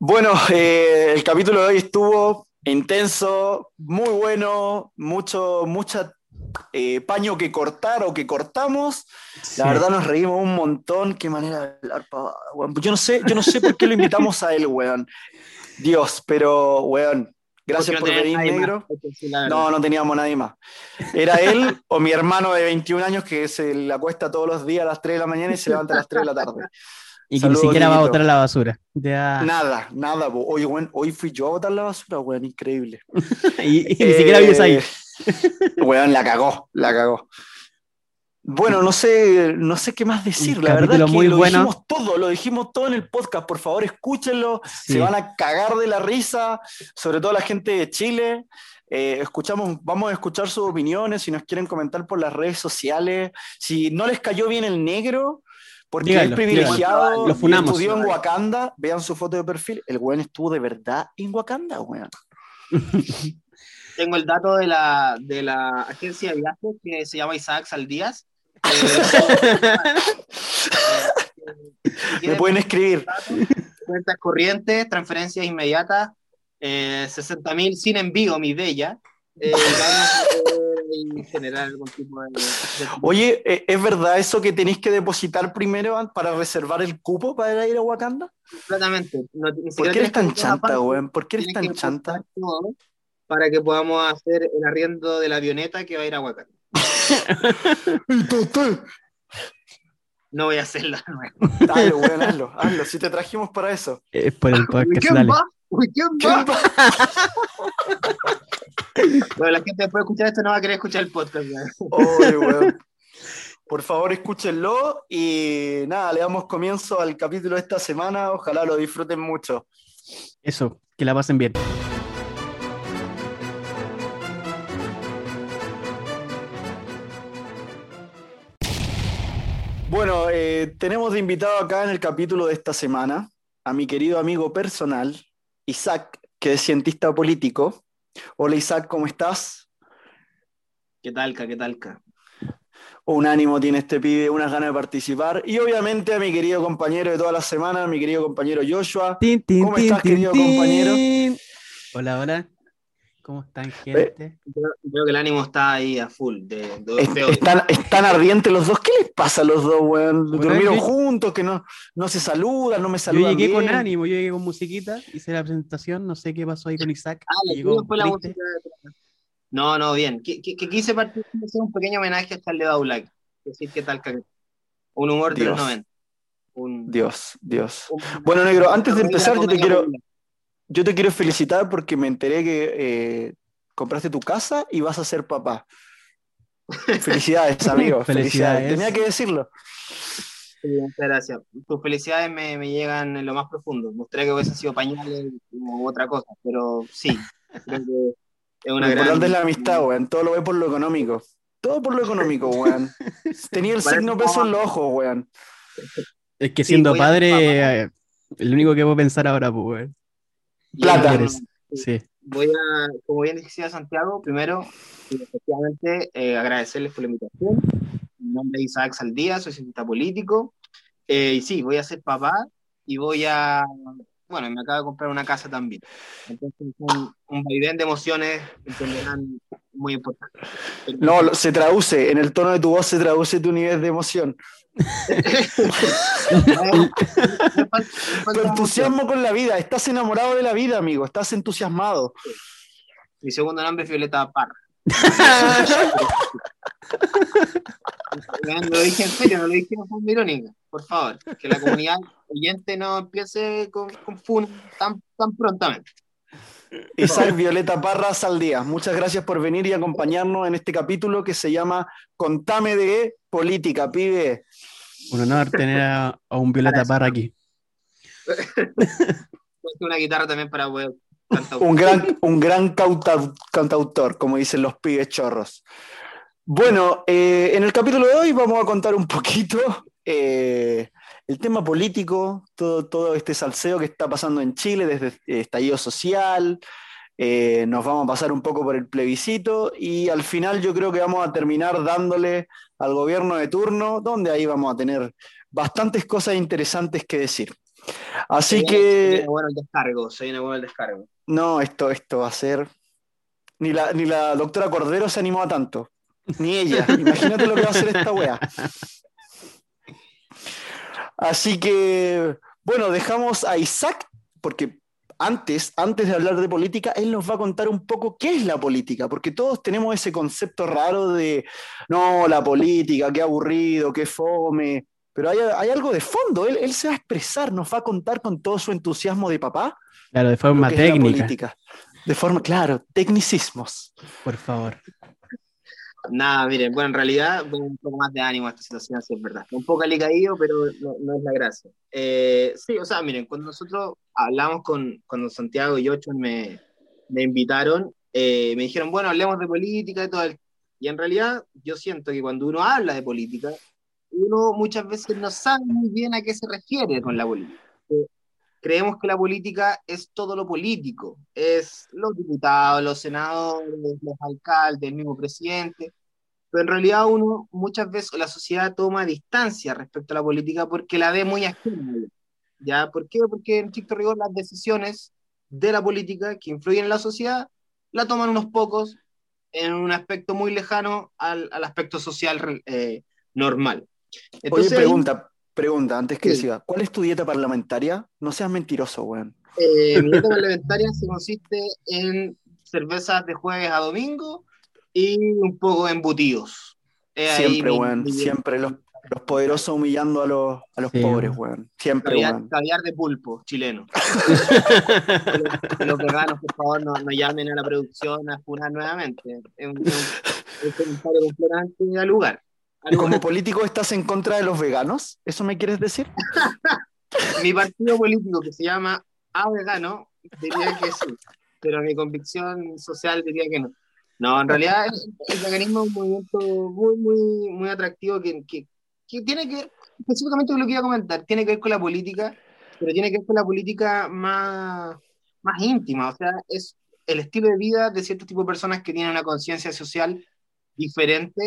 Bueno, eh, el capítulo de hoy estuvo intenso, muy bueno, mucho, mucha eh, paño que cortar o que cortamos. La verdad nos reímos un montón. Qué manera de hablar, Yo no sé, yo no sé por qué lo invitamos a él, weón. Dios, pero, weón, gracias por venir, negro. No, no teníamos nadie más. Era él o mi hermano de 21 años que se le acuesta todos los días a las 3 de la mañana y se levanta a las 3 de la tarde. Y que ni siquiera va a botar la basura. Nada, nada. Hoy, hoy fui yo a botar la basura, weón, increíble. y, ni siquiera vives ahí. weón, la cagó, la cagó. Bueno, no sé, no sé qué más decir. La verdad es que lo dijimos todo, lo dijimos todo en el podcast. Por favor, escúchenlo. Se van a cagar de la risa, sobre todo la gente de Chile. Eh, escuchamos, vamos a escuchar sus opiniones, si nos quieren comentar por las redes sociales. Si no les cayó bien el negro, porque es privilegiado, lo funamos. estudió en Wakanda, vean su foto de perfil, el weón estuvo de verdad en Wakanda, weón. Tengo el dato de la, de la agencia de viajes que se llama Isaac Saldías. Me pueden escribir. Cuentas corrientes, transferencias inmediatas, eh, 60 mil sin envío, mi bella. Eh, generar algún tipo de... Oye, ¿e-, ¿es verdad eso que tenéis que depositar primero para reservar el cupo para ir a Wakanda? Completamente. ¿Por qué eres tan chanta, weón? ¿Por qué eres tan chanta? Para que podamos hacer el arriendo de la avioneta que va a ir a Wakanda. no voy a hacerlo. Dale, weón, hazlo, hazlo. Si te trajimos para eso. Es por el podcast, ¿Quién va? ¿Quién va? bueno, la gente después de escuchar esto no va a querer escuchar el podcast. Por favor, escúchenlo y nada, le damos comienzo al capítulo de esta semana. Ojalá lo disfruten mucho. Eso, que la pasen bien. Bueno, eh, tenemos de invitado acá en el capítulo de esta semana a mi querido amigo personal, Isaac, que es cientista político, Hola Isaac, ¿cómo estás? ¿Qué talca? ¿Qué talca? Un ánimo tiene este pibe, unas ganas de participar. Y obviamente a mi querido compañero de toda la semana, mi querido compañero Joshua. ¿Cómo estás, querido compañero? Hola, hola. ¿Cómo están, gente? Creo que el ánimo está ahí a full. De, están, ardientes los dos. ¿Qué les pasa a los dos, weón? Dormieron juntos, que no, no se saludan, no me saludan. Yo llegué con ánimo, yo llegué con musiquita, hice la presentación, no sé qué pasó ahí con Isaac. Ah, llegó la música No, no, bien. Que, quise partir hacer un pequeño homenaje a Charlie Black. Decir qué tal, un humor de los 90. Dios, Dios. bueno, negro, antes de empezar, yo te quiero yo te quiero felicitar porque me enteré que eh, compraste tu casa y vas a ser papá. Felicidades, amigo. Felicidades. Tenía que decirlo. muchas gracias. Tus felicidades me, llegan en lo más profundo. Me gustaría que hubiese sido pañales o otra cosa, pero sí. Creo que es una lo importante es la amistad, weón. Todo lo ve por lo económico. Todo por lo económico, weón. Tenía el signo peso en los ojos, weón. Es que siendo padre, eh, el único que puedo pensar ahora, pues, weón. Plata. Sí. Voy a, como bien decía Santiago, primero, efectivamente, eh, agradecerles por la invitación. Mi nombre es Isaac Saldía, soy cientista político. Eh, y sí, voy a ser papá y voy a. Bueno, me acabo de comprar una casa también. Entonces, un, un vaivén de emociones, entenderán, muy importante. No, se traduce, en el tono de tu voz se traduce tu nivel de emoción. tu entusiasmo con la vida, estás enamorado de la vida, amigo, estás entusiasmado. Mi segundo nombre es Violeta Parra. Lo dije en serio, no lo dije en forma irónica, por favor, que la comunidad oyente no empiece con, con fun tan, tan prontamente. Isaac Violeta Parra Saldías, muchas gracias por venir y acompañarnos en este capítulo que se llama Contame de Política, pibe. Un honor tener a, un Violeta Parra aquí. una guitarra también para Un gran, un gran cantautor, como dicen los pibes chorros. Bueno, eh, en el capítulo de hoy vamos a contar un poquito eh, el tema político, todo, todo este salseo que está pasando en Chile desde el estallido social. Eh, nos vamos a pasar un poco por el plebiscito y al final yo creo que vamos a terminar dándole al gobierno de turno, donde ahí vamos a tener bastantes cosas interesantes que decir. Así que. Bueno, el descargo, se viene bueno el descargo. No, esto, esto va a ser. Ni la, ni la doctora Cordero se animó a tanto. Ni ella. Imagínate lo que va a hacer esta wea. Así que, bueno, dejamos a Isaac, porque antes, antes de hablar de política, él nos va a contar un poco qué es la política, porque todos tenemos ese concepto raro de, no, la política, qué aburrido, qué fome, pero hay, algo de fondo, él, se va a expresar, nos va a contar con todo su entusiasmo de papá. Claro, de forma técnica. De forma, claro, tecnicismos. Por favor. Nada, miren, bueno, en realidad un poco más de ánimo a esta situación, sí es verdad. Un poco alicaído, pero no, es la gracia. Eh, sí, o sea, miren, cuando nosotros hablamos con, cuando Santiago y Ocho me, me invitaron, eh, me dijeron, bueno, hablemos de política y todo. El... Y en realidad yo siento que cuando uno habla de política, uno muchas veces no sabe muy bien a qué se refiere con la política. Eh, creemos que la política es todo lo político, es los diputados, los senadores, los alcaldes, el mismo presidente, pero en realidad uno muchas veces, la sociedad toma distancia respecto a la política porque la ve muy ajena. ¿Ya? ¿Por qué? Porque en estricto rigor las decisiones de la política que influyen en la sociedad la toman unos pocos en un aspecto muy lejano al, al aspecto social eh, normal. Entonces, Oye, pregunta, pregunta, antes que decía, ¿cuál es tu dieta parlamentaria? No seas mentiroso, weón. Eh, mi dieta parlamentaria se consiste en cervezas de jueves a domingo y un poco de embutidos. siempre, weón, siempre los, los, poderosos humillando a los, a los pobres, weón. Siempre, caviar, weón. Caviar de pulpo chileno. los veganos, por favor, no, no, llamen a la producción a funar nuevamente. Es un, un comentario completamente al lugar. ¿Y como político estás en contra de los veganos? ¿Eso me quieres decir? mi partido político, que se llama A Vegano, diría que sí, pero mi convicción social diría que no. No, en realidad el, veganismo es un movimiento muy, muy, muy atractivo que, que, que, tiene que ver, específicamente lo que iba a comentar, tiene que ver con la política, pero tiene que ver con la política más, más íntima, o sea, es el estilo de vida de cierto tipo de personas que tienen una conciencia social diferente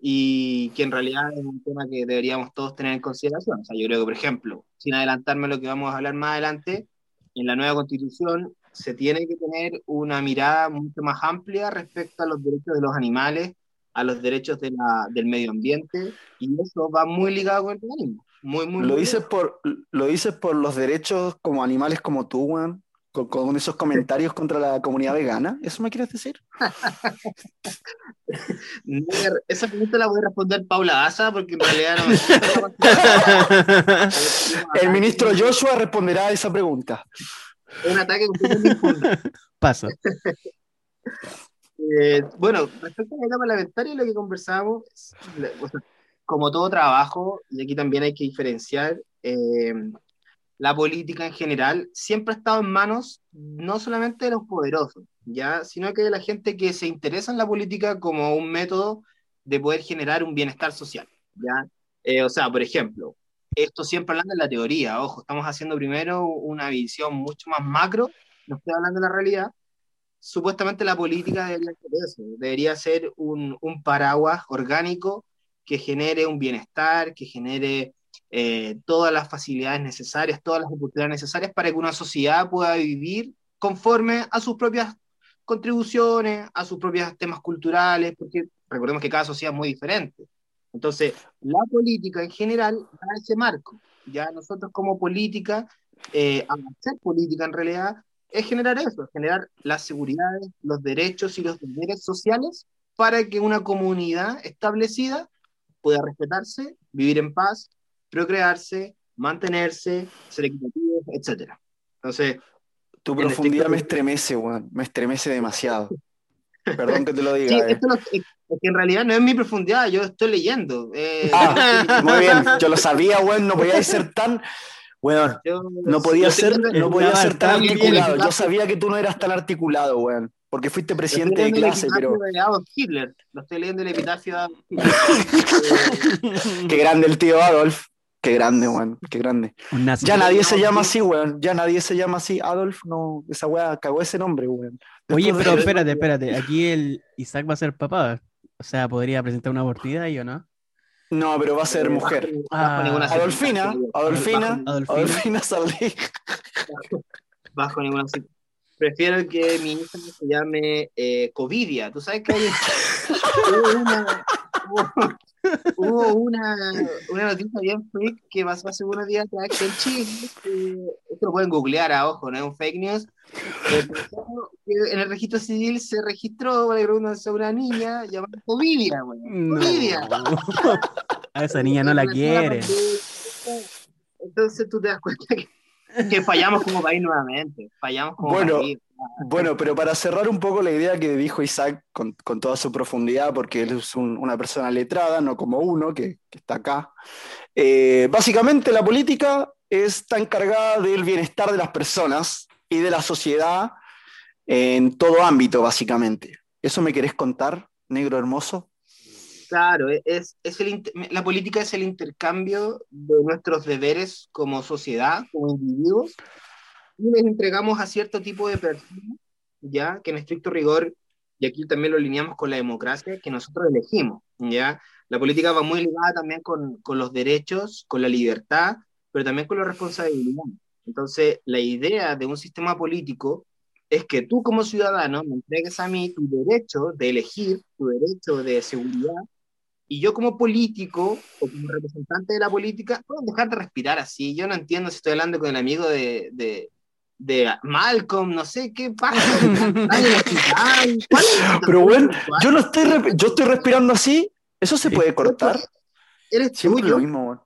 y que en realidad es un tema que deberíamos todos tener en consideración. O sea, yo creo que, por ejemplo, sin adelantarme a lo que vamos a hablar más adelante, en la nueva constitución se tiene que tener una mirada mucho más amplia respecto a los derechos de los animales, a los derechos de la, del medio ambiente, y eso va muy ligado con el veganismo. Muy, muy, ¿Lo, dices por, ¿Lo dices por los derechos como animales como tú, Juan? Con, esos comentarios contra la comunidad vegana? ¿Eso me quieres decir? Esa pregunta la voy a responder Paula Asa, porque en realidad no. El ministro Joshua responderá a esa pregunta. Un ataque Paso. Eh, bueno, respecto a la etapa parlamentaria, lo que conversamos, como todo trabajo, y aquí también hay que diferenciar, eh, la política en general siempre ha estado en manos no solamente de los poderosos, ¿ya? sino que de la gente que se interesa en la política como un método de poder generar un bienestar social. ¿ya? Eh, o sea, por ejemplo, esto siempre hablando de la teoría, ojo, estamos haciendo primero una visión mucho más macro, no estoy hablando de la realidad. Supuestamente la política debería ser eso, debería ser un, un paraguas orgánico que genere un bienestar, que genere eh, todas las facilidades necesarias, todas las oportunidades necesarias para que una sociedad pueda vivir conforme a sus propias contribuciones, a sus propios temas culturales, porque recordemos que cada sociedad es muy diferente. Entonces, la política en general da ese marco. Ya nosotros como política, eh, hacer política en realidad, es generar eso, generar las seguridades, los derechos y los deberes sociales para que una comunidad establecida pueda respetarse, vivir en paz, procrearse, mantenerse, ser equitativo, etc. Entonces. Tu profundidad me estremece, weón. Me estremece demasiado. Perdón que te lo diga. Sí, eh. esto es que en realidad no es mi profundidad, yo estoy leyendo. Eh. ah, muy bien, yo lo sabía, weón, no podía ser tan. Weón, no podía ser, no podía ser tan articulado. Yo sabía que tú no eras tan articulado, weón. Porque fuiste presidente de clase, pero. De Adolf Hitler. Lo estoy leyendo el epitafio de Adolf Hitler. Qué grande el tío Adolf. Qué grande, weón, qué grande. Ya nadie se llama así, weón. Ya nadie se llama así. Adolf, no, esa weá cagó ese nombre, weón. Oye, pero espérate, espérate. Aquí el Isaac va a ser papá. O sea, podría presentar una oportunidad y o no. No, pero va a ser mujer. Ninguna Adolfina. Adolfina, Adolfina. Adolfina Salí. Bajo ninguna. Prefiero que mi hija se llame eh, Covidia. Tú sabes que hay una, hubo- una, una noticia bien freak que pasó hace unos días atrás que en Chile, eh, esto lo pueden googlear a ojo, no es un fake news. en el registro civil se registró para a una niña llamada Covidia, weón. No. Covidia. A esa niña no la quiere. Entonces tú te das cuenta que, que fallamos como país nuevamente. Fallamos como Bueno, país. Bueno, pero para cerrar un poco la idea que dijo Isaac con, con toda su profundidad, porque él es un- una persona letrada, no como uno que, está acá. eh, básicamente la política está encargada del bienestar de las personas y de la sociedad en todo ámbito, básicamente. ¿Eso me querés contar, negro hermoso? Claro, e, es, es el, la política es el intercambio de nuestros deberes como sociedad, como individuos, les entregamos a cierto tipo de personas, ya que en estricto rigor, y aquí también lo alineamos con la democracia, que nosotros elegimos, ya. La política va muy ligada también con, con los derechos, con la libertad, pero también con la responsabilidad. Entonces, la idea de un sistema político es que tú como ciudadano me entregues a mí tu derecho de elegir, tu derecho de seguridad, y yo como político o como representante de la política, puedo dejar de respirar así. Yo no entiendo si estoy hablando con el amigo de, de, de Malcolm, no sé qué pasa. Ay, el hospital, ¿cuál es la Pero bueno, yo no estoy, re- yo estoy respirando así. ¿Eso se puede cortar? Eres Siempre tuyo. lo mismo, weón.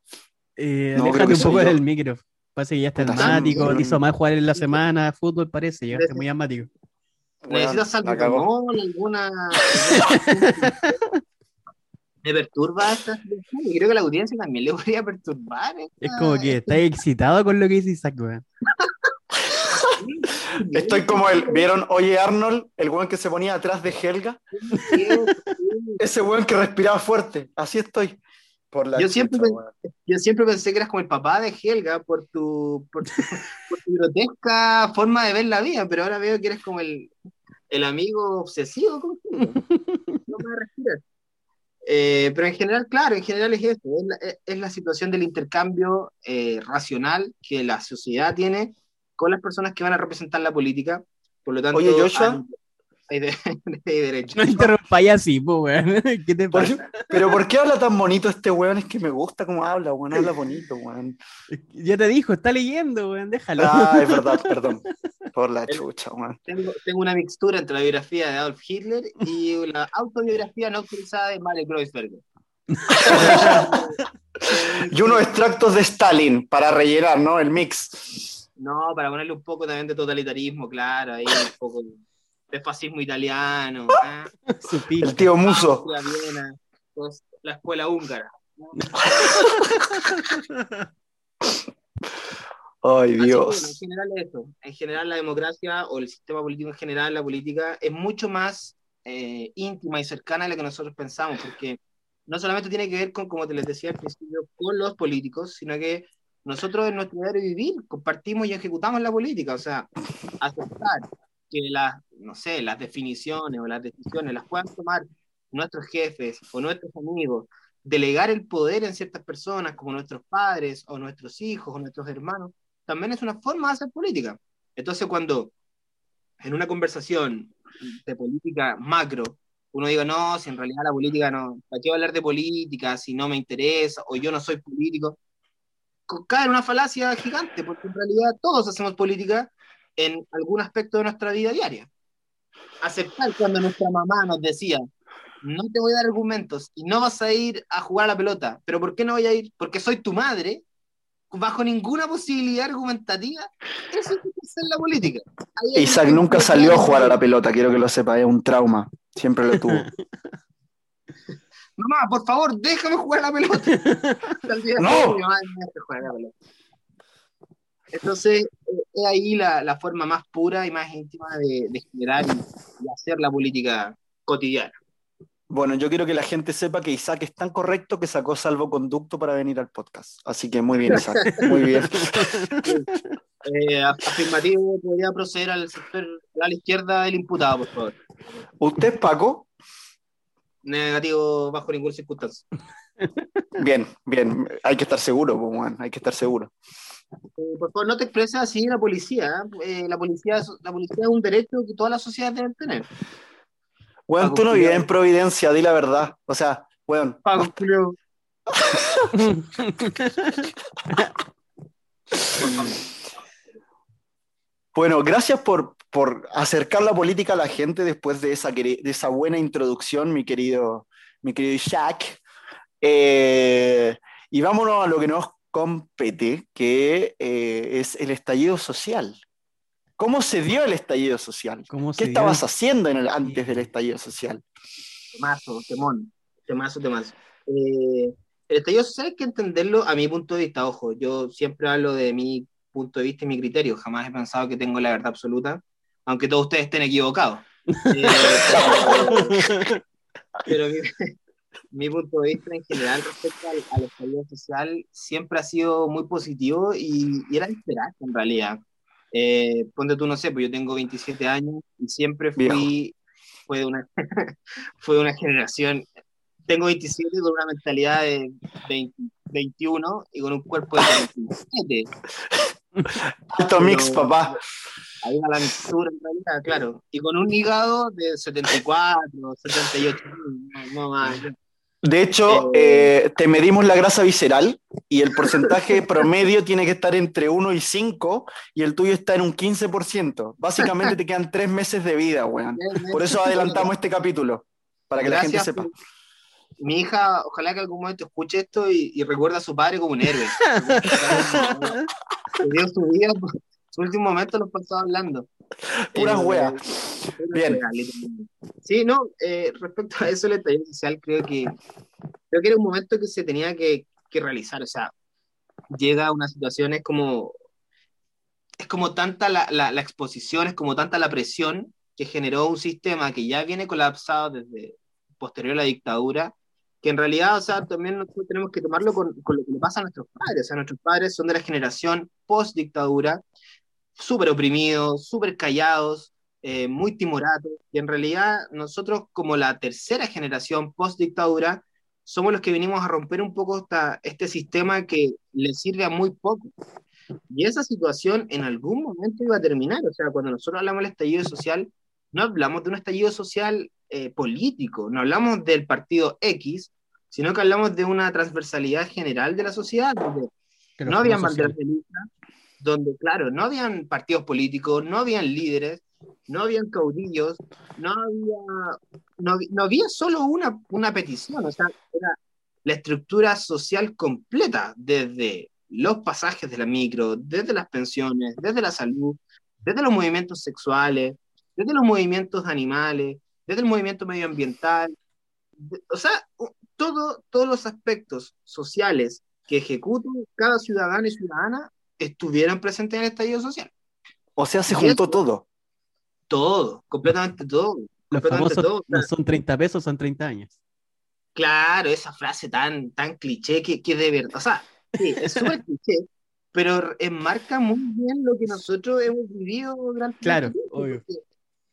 Eh, No, que un poco del micro. Parece que ya está asmático, te hizo mal jugar en la semana, fútbol parece, llegaste muy asmático. ¿Necesitas salbutamol, alguna... ¿Me perturba esta situación? Y creo que la audiencia también le podría perturbar. Es como que estás excitado con lo que dice Isaac, weón. Estoy como el, ¿vieron? Oye Arnold, el weón que se ponía atrás de Helga, ese weón que respiraba fuerte, así estoy. Por la Yo siempre chucha, pen- weón. Yo siempre pensé que eras como el papá de Helga por tu, por tu, por tu grotesca forma de ver la vida, pero ahora veo que eres como el, el amigo obsesivo. No me respirar. Eh, pero en general, claro, en general es eso, es la, es- es la situación del intercambio eh, racional que la sociedad tiene con las personas que van a representar la política. Por lo tanto, Oye, Joshua. hay, hay de- hay derecho. No interrumpáis así, pues, weón. ¿Qué te Por- pasa? pero ¿por qué habla tan bonito este weón? Es que me gusta cómo habla, weón, habla bonito, weón. Ya te dijo, está leyendo, weón, déjalo. Ah, es verdad, perdón. Por la chucha, weón. Tengo, tengo una mixtura entre la biografía de Adolf Hitler y la autobiografía no autorizada de Mario Kreuzberger. Y unos extractos de Stalin para rellenar, ¿no? El mix. No, para ponerle un poco también de totalitarismo, claro, ahí un poco de fascismo italiano, pico. El tío Muso. Viena, pues, la escuela húngara. Ay, Así bueno, en Dios. general eso. En general la democracia o el sistema político en general, la política, es mucho más eh, íntima y cercana de lo que nosotros pensamos, porque no solamente tiene que ver con, como te les decía al principio, con los políticos, sino que nosotros en nuestro diario vivir compartimos y ejecutamos la política, o sea, aceptar que las, no sé, las definiciones o las decisiones las puedan tomar nuestros jefes o nuestros amigos, delegar el poder en ciertas personas como nuestros padres o nuestros hijos o nuestros hermanos, también es una forma de hacer política. Entonces, cuando en una conversación de política macro, uno diga, no, si en realidad la política no, ¿para qué hablar de política si no me interesa o yo no soy político? Cae en una falacia gigante, porque en realidad todos hacemos política en algún aspecto de nuestra vida diaria. Aceptar cuando nuestra mamá nos decía, no te voy a dar argumentos y no vas a ir a jugar a la pelota, pero ¿por qué no voy a ir? Porque soy tu madre, bajo ninguna posibilidad argumentativa, eso es lo que es en la política. Ahí Isaac un- nunca salió a jugar a la pelota, quiero que lo sepa, es un trauma. Siempre lo tuvo. Mamá, por favor, déjame jugar la pelota. Hasta el día de No. hoy, mi mamá me deja jugar a la pelota. Entonces, eh, es ahí la, la forma más pura y más íntima de, de generar y, y hacer la política cotidiana. Bueno, yo quiero que la gente sepa que Isaac es tan correcto que sacó salvoconducto para venir al podcast. Así que muy bien, Isaac. Muy bien. Eh, afirmativo, podría proceder al sector a la izquierda del imputado, por favor. ¿Usted, Paco? Negativo bajo ninguna circunstancia. Bien, bien, hay que estar seguro, pues, hay que estar seguro. Eh, por favor, no te expreses así la policía. ¿eh? la policía. La policía es un derecho que todas las sociedades deben tener. Bueno, tú no vives en Providencia, di la verdad. O sea, bueno. bueno, gracias por, por, acercar la política a la gente después de esa, de esa buena introducción, mi querido, mi querido Jack. Eh, y vámonos a lo que nos compete, que eh, es el estallido social. ¿Cómo se dio el estallido social? ¿Qué estabas haciendo en el, antes del estallido social? Temazo, temón, temazo, temazo. Eh, el estallido social hay que entenderlo a mi punto de vista, ojo, yo siempre hablo de mi punto de vista y mi criterio, jamás he pensado que tengo la verdad absoluta, aunque todos ustedes estén equivocados. Eh, pero, mi, punto de vista en general respecto al, estallido social siempre ha sido muy positivo y, y era esperar en realidad. Eh, ponte tú, no sé, pues yo tengo 27 años y siempre fui, fue de, una, fue una generación, tengo 27 con una mentalidad de 21 y con un cuerpo de 27. Alto mix, papá. Hay una mixtura en realidad, claro. Y con un hígado de 74, 78, no, más. De hecho, eh, te medimos la grasa visceral y el porcentaje promedio tiene que estar entre 1 y 5 y el tuyo está en un 15%. Básicamente te quedan tres meses de vida, weón. Por eso adelantamos este capíduro, para que la gente sepa. Mi hija, ojalá que algún momento escuche esto y, y recuerda a su padre como un héroe. dio su vida, su último momento lo pasaba hablando. Pura eh, Bien. sí, no, eh, respecto a eso, el estallido social, creo que, creo que era un momento que se tenía que, que realizar. O sea, llega a una situación, es como, es como tanta la, la, la, exposición, es como tanta la presión que generó un sistema que ya viene colapsado desde posterior a la dictadura, que en realidad, o sea, también nosotros tenemos que tomarlo con, con lo que le pasa a nuestros padres. O sea, nuestros padres son de la generación post-dictadura, súper oprimidos, súper callados, eh, muy timoratos, y en realidad nosotros como la tercera generación post-dictadura, somos los que venimos a romper un poco esta, este sistema que le sirve a muy poco. Y esa situación en algún momento iba a terminar, o sea, cuando nosotros hablamos del estallido social, no hablamos de un estallido social eh, político, no hablamos del partido X, sino que hablamos de una transversalidad general de la sociedad, donde no había banderas de donde, claro, no habían partidos políticos, no habían líderes, no habían caudillos, no había, no, había solo una, una petición, o sea, era la estructura social completa, desde los pasajes de la micro, desde las pensiones, desde la salud, desde los movimientos sexuales, desde los movimientos animales, desde el movimiento medioambiental, o sea, todo, todos los aspectos sociales que ejecuta cada ciudadano y ciudadana estuvieran presentes en el estallido social. O sea, se juntó todo. Todo, completamente todo. Los famosos no son 30 pesos, son 30 años. Claro, esa frase tan, tan cliché que, que de verdad, o sea, sí, es súper cliché, pero enmarca muy bien lo que nosotros hemos vivido durante Claro, obvio.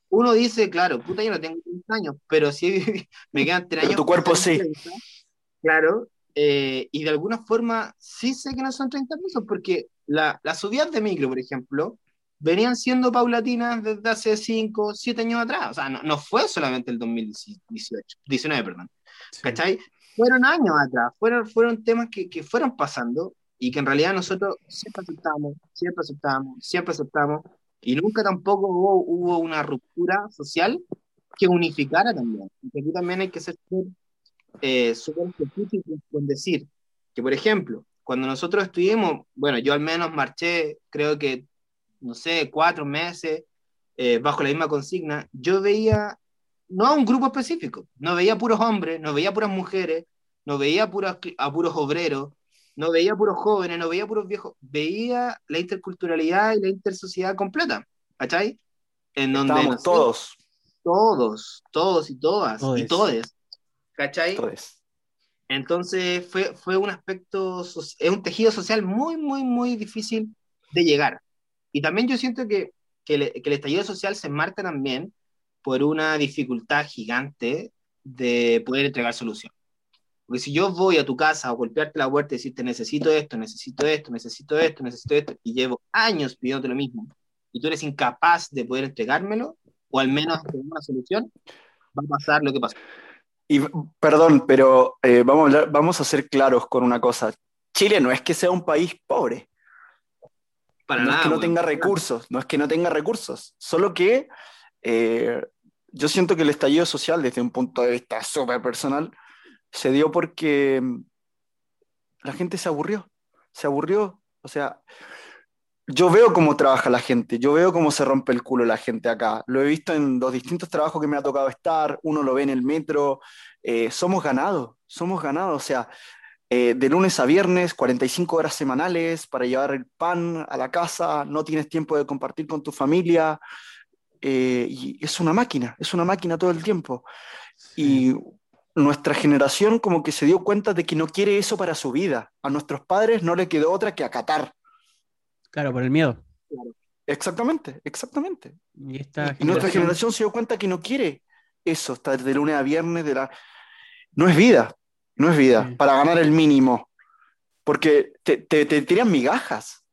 Uno dice, claro, puta, yo no tengo 30 años, pero sí me quedan 3 años. tu cuerpo sí. claro, eh, y de alguna forma sí sé que no son 30 pesos, porque la, las subidas de micro, por ejemplo, venían siendo paulatinas desde hace 5, 7 años atrás. O sea, no, no, fue solamente el 2018, 19, perdón. ¿Cachai? Fueron años atrás, fueron, fueron temas que, que, fueron pasando y que en realidad nosotros siempre aceptamos, siempre aceptamos, siempre aceptamos, y nunca tampoco hubo, hubo una ruptura social que unificara también. Y aquí también hay que ser eh, súper específico con decir que, por ejemplo, cuando nosotros estuvimos, bueno, yo al menos marché, creo que, no sé, cuatro meses eh, bajo la misma consigna, yo veía, no a un grupo específico, no veía puros hombres, no veía puras mujeres, no veía puros, a puros obreros, no veía puros jóvenes, no veía puros viejos, veía la interculturalidad y la intersociedad completa, ¿cachai? En donde Estábamos todos. Todos, todos y todas, y todes, ¿cachai? Todes. Entonces fue, fue un aspecto, es un tejido social muy, muy, muy difícil de llegar. Y también yo siento que, que, el, que el estallido social se marca también por una dificultad gigante de poder entregar solución. Porque si yo voy a tu casa a golpearte la puerta y decirte necesito esto, necesito esto, necesito esto, necesito esto, y llevo años pidiéndote lo mismo, y tú eres incapaz de poder entregármelo, o al menos tener una solución, va a pasar lo que pasó. Y perdón, pero eh, vamos, a vamos a ser claros con una cosa. Chile no es que sea un país pobre. Para no nada. es que no tenga recursos, no es que no tenga recursos, solo que eh, yo siento que el estallido social, desde un punto de vista súper personal, se dio porque mm, la gente se aburrió, se aburrió. O sea, yo veo cómo trabaja la gente, yo veo cómo se rompe el culo la gente acá. Lo he visto en los distintos trabajos que me ha tocado estar, uno lo ve en el metro, eh, somos ganados, somos ganados. O sea, eh, de lunes a viernes, 45 horas semanales para llevar el pan a la casa, no tienes tiempo de compartir con tu familia, eh, y es una máquina, es una máquina todo el tiempo. Y nuestra generación como que se dio cuenta de que no quiere eso para su vida. A nuestros padres no le quedó otra que acatar. Claro, por el miedo. Exactamente, exactamente. Y esta Y nuestra generación se dio cuenta que no quiere eso, estar de lunes a viernes, de la... no es vida, no es vida, Sí. para ganar el mínimo. Porque te, te, te tiran migajas.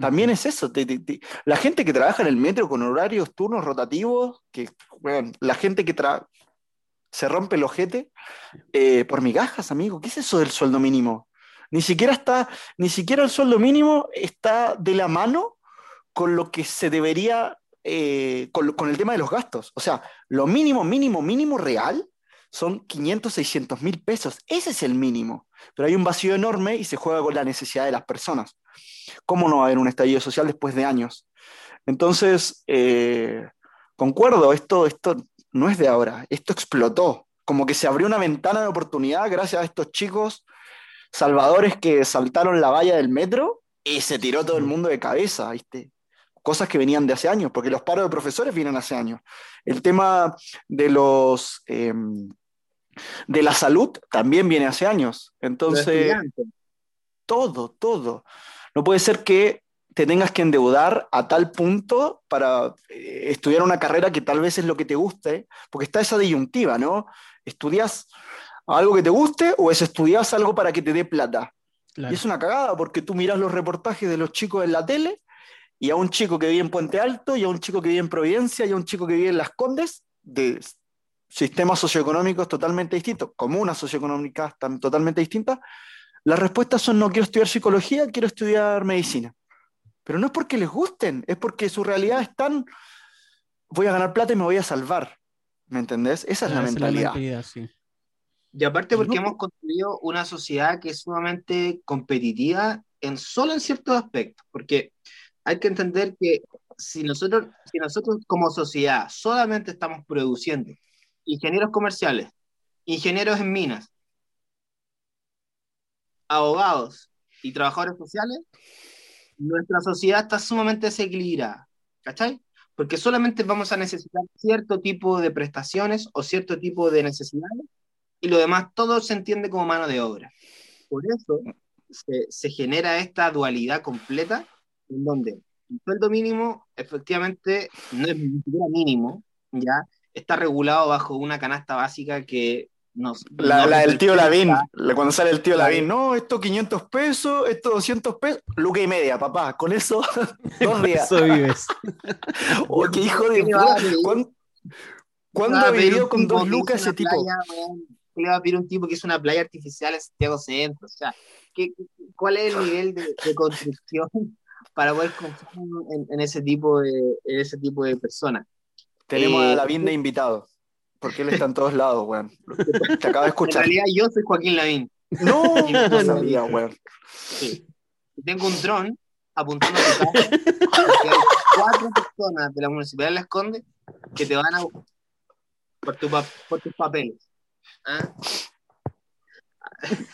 También es eso. te- La gente que trabaja en el metro con horarios, turnos rotativos, que, bueno, la gente que tra- se rompe el ojete eh, por migajas, amigo. ¿Qué es eso del sueldo mínimo? Ni siquiera está, ni siquiera el sueldo mínimo está de la mano con lo que se debería, eh, con, el tema de los gastos. O sea, lo mínimo, mínimo, mínimo real son 500, 600 mil pesos. Ese es el mínimo. Pero hay un vacío enorme y se juega con la necesidad de las personas. ¿Cómo no va a haber un estallido social después de años? Entonces, eh, concuerdo, esto, esto no es de ahora, esto explotó. Como que se abrió una ventana de oportunidad gracias a estos chicos salvadores que saltaron la valla del metro y se tiró todo el mundo de cabeza, ¿viste? Cosas que venían de hace años, porque los paros de profesores vienen hace años. El tema de los eh, de la salud también viene hace años. Entonces, todo, todo. No puede ser que te tengas que endeudar a tal punto para eh, estudiar una carrera que tal vez es lo que te guste, porque está esa disyuntiva, ¿no? ¿Estudias algo que te guste o es estudias algo para que te dé plata? Claro. Y es una cagada porque tú miras los reportajes de los chicos en la tele y a un chico que vive en Puente Alto y a un chico que vive en Providencia y a un chico que vive en Las Condes de sistemas socioeconómicos totalmente distintos, comunas socioeconómicas totalmente distintas, las respuestas son no quiero estudiar psicología, quiero estudiar medicina. Pero no es porque les gusten, es porque su realidad es tan voy a ganar plata y me voy a salvar. ¿Me entendés? Esa es la es mentalidad. mentalidad, sí. Y aparte porque No, hemos construido una sociedad que es sumamente competitiva en solo en ciertos aspectos, porque hay que entender que si nosotros, si nosotros como sociedad solamente estamos produciendo ingenieros comerciales, ingenieros en minas, abogados y trabajadores sociales, nuestra sociedad está sumamente desequilibrada, ¿cachai? Porque solamente vamos a necesitar cierto tipo de prestaciones o cierto tipo de necesidades y lo demás todo se entiende como mano de obra. Por eso se, se genera esta dualidad completa en donde el sueldo mínimo efectivamente no es mínimo, ya está regulado bajo una canasta básica que nos... La, nos la del tío Lavín, cuando sale el tío. Lavín, no, esto 500 pesos, esto 200 pesos, luca y media, papá, con eso dos días. Eso vives. Oh, qué hijo de ¿Qué le va a puta. pedir? ¿Cuán- ¿Cuándo vivido un con dos lucas ese tipo? playa, weón, ¿qué le va a pedir un tipo que es una playa artificial en Santiago Centro? O sea, ¿qué, cuál es el nivel de, de construcción para poder confiar en, en ese tipo de, en ese tipo de personas? Tenemos Eh, a Lavín de invitado, porque él está en todos lados, weón. Te acabo de En escuchar. realidad yo soy Joaquín Lavín. No, no sabía, weón. Sí. Tengo un dron apuntando a tu casa hay cuatro personas de la Municipalidad de Las Condes que te van a por, tu por tus papeles. ¿Ah?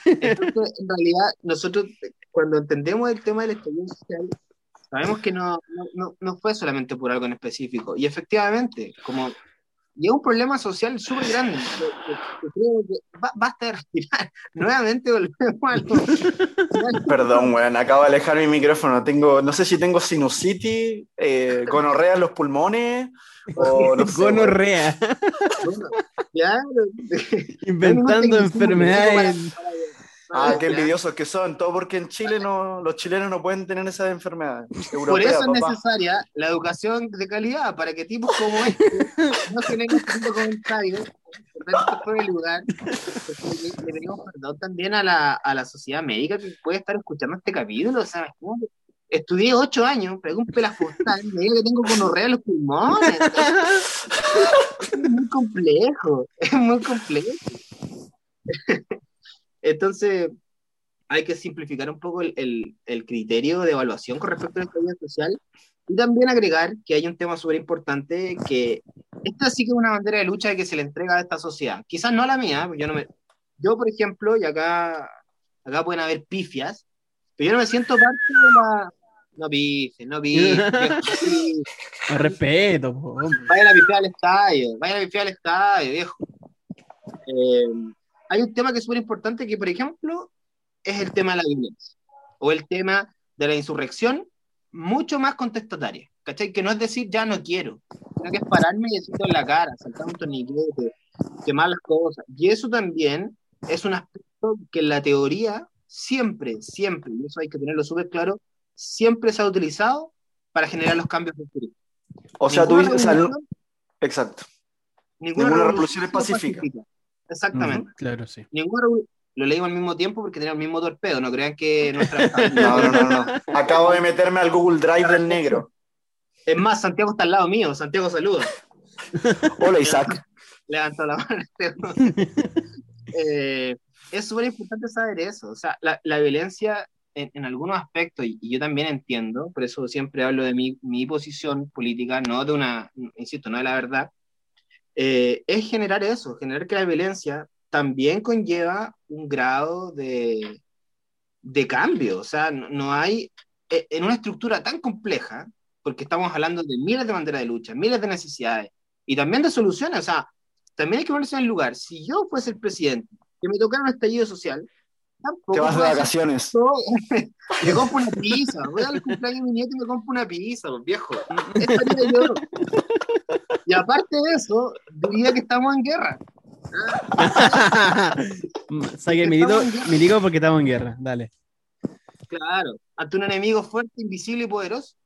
Entonces, en realidad, nosotros cuando entendemos el tema del estallido social, sabemos que no, no, no, fue solamente por algo en específico. Y efectivamente, como Y es un problema social súper grande. creo que basta de respirar. Nuevamente volvemos a Perdón, weón, acabo de alejar mi micrófono. Tengo, no sé si tengo sinusitis, eh, gonorrea en los pulmones o no Gonorrea. Inventando enfermedades. Ah, qué envidiosos que son, todo porque en Chile no, los chilenos no pueden tener esas enfermedades. Por eso es necesaria la educación de calidad, para que tipos como este no generen este comentarios por el lugar. Le pedimos perdón también a la, a la sociedad médica que puede estar escuchando este capítulo. O sea, estudié ocho años, pregunté las postales, me digo que tengo gonorrea en los pulmones. es muy complejo, es muy complejo. Entonces, hay que simplificar un poco el, criterio de evaluación con respecto a la estabilidad social y también agregar que hay un tema súper importante que esta sí que es una bandera de lucha que se le entrega a esta sociedad. Quizás no a la mía, yo no me... Yo, por ejemplo, y acá, acá pueden haber pifias, pero yo no me siento parte de la... No pifies, no pifies. no respeto. Vayan a pifiar al estadio, vayan a pifiar al estadio, viejo. Eh, hay un tema que es súper importante que, por ejemplo, es el tema de la violencia o el tema de la insurrección, mucho más contestataria, ¿cachai? Que no es decir ya no quiero, sino que es pararme y decirlo en la cara, saltar un torniquete, quemar las cosas. Y eso también es un aspecto que en la teoría siempre, siempre, y eso hay que tenerlo súper claro, siempre se ha utilizado para generar los cambios futuros. O sea, tú dices, exacto. Ninguna, revolución, es pacífica. Exactamente. claro, sí. Ninguno lo leímos al mismo tiempo porque tenía el mismo torpedo, no crean que nuestra... no, no, no, no. Acabo de meterme al Google Drive del negro. Es más, Santiago está al lado mío. Santiago, saluda. Hola, Isaac. Levantó la mano. eh, es súper importante saber eso. O sea, la, la violencia en, en, algunos aspectos, y, yo también entiendo, por eso siempre hablo de mi, mi posición política, no de una, insisto, no de la verdad, eh, es generar eso, generar que la violencia también conlleva un grado de, de cambio. O sea, no, hay, eh, en una estructura tan compleja, porque estamos hablando de miles de banderas de lucha, miles de necesidades y también de soluciones. O sea, también hay que ponerse en el lugar. Si yo fuese el presidente, que me tocara un estallido social, tampoco. Te vas de vacaciones. me compro una pizza. Voy a darle cumpleaños a mi nieto y me compro una pizza, pues, viejo. yo. Y aparte de eso, diría que estamos en guerra. Saque mi digo porque estamos en guerra, dale. Claro, ante un enemigo fuerte, invisible y poderoso.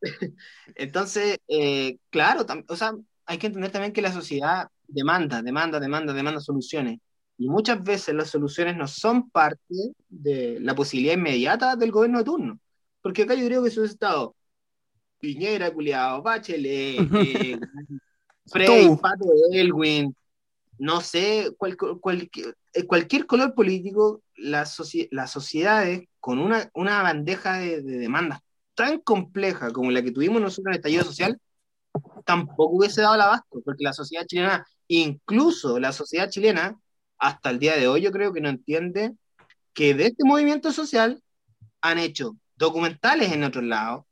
Entonces, eh, claro, o sea, hay que entender también que la sociedad demanda, demanda, demanda, demanda soluciones. Y muchas veces las soluciones no son parte de la posibilidad inmediata del gobierno de turno. Porque acá yo creo que es estado Piñera, culiado, Bachelet, eh, Frey, Pato Elwin, no sé, eh, cualquier color político, las, las sociedades con una, una bandeja de, demandas tan compleja como la que tuvimos nosotros en el estallido social, tampoco hubiese dado el abasto, porque la sociedad chilena, incluso la sociedad chilena, hasta el día de hoy yo creo que no entiende que de este movimiento social han hecho documentales en otros lados,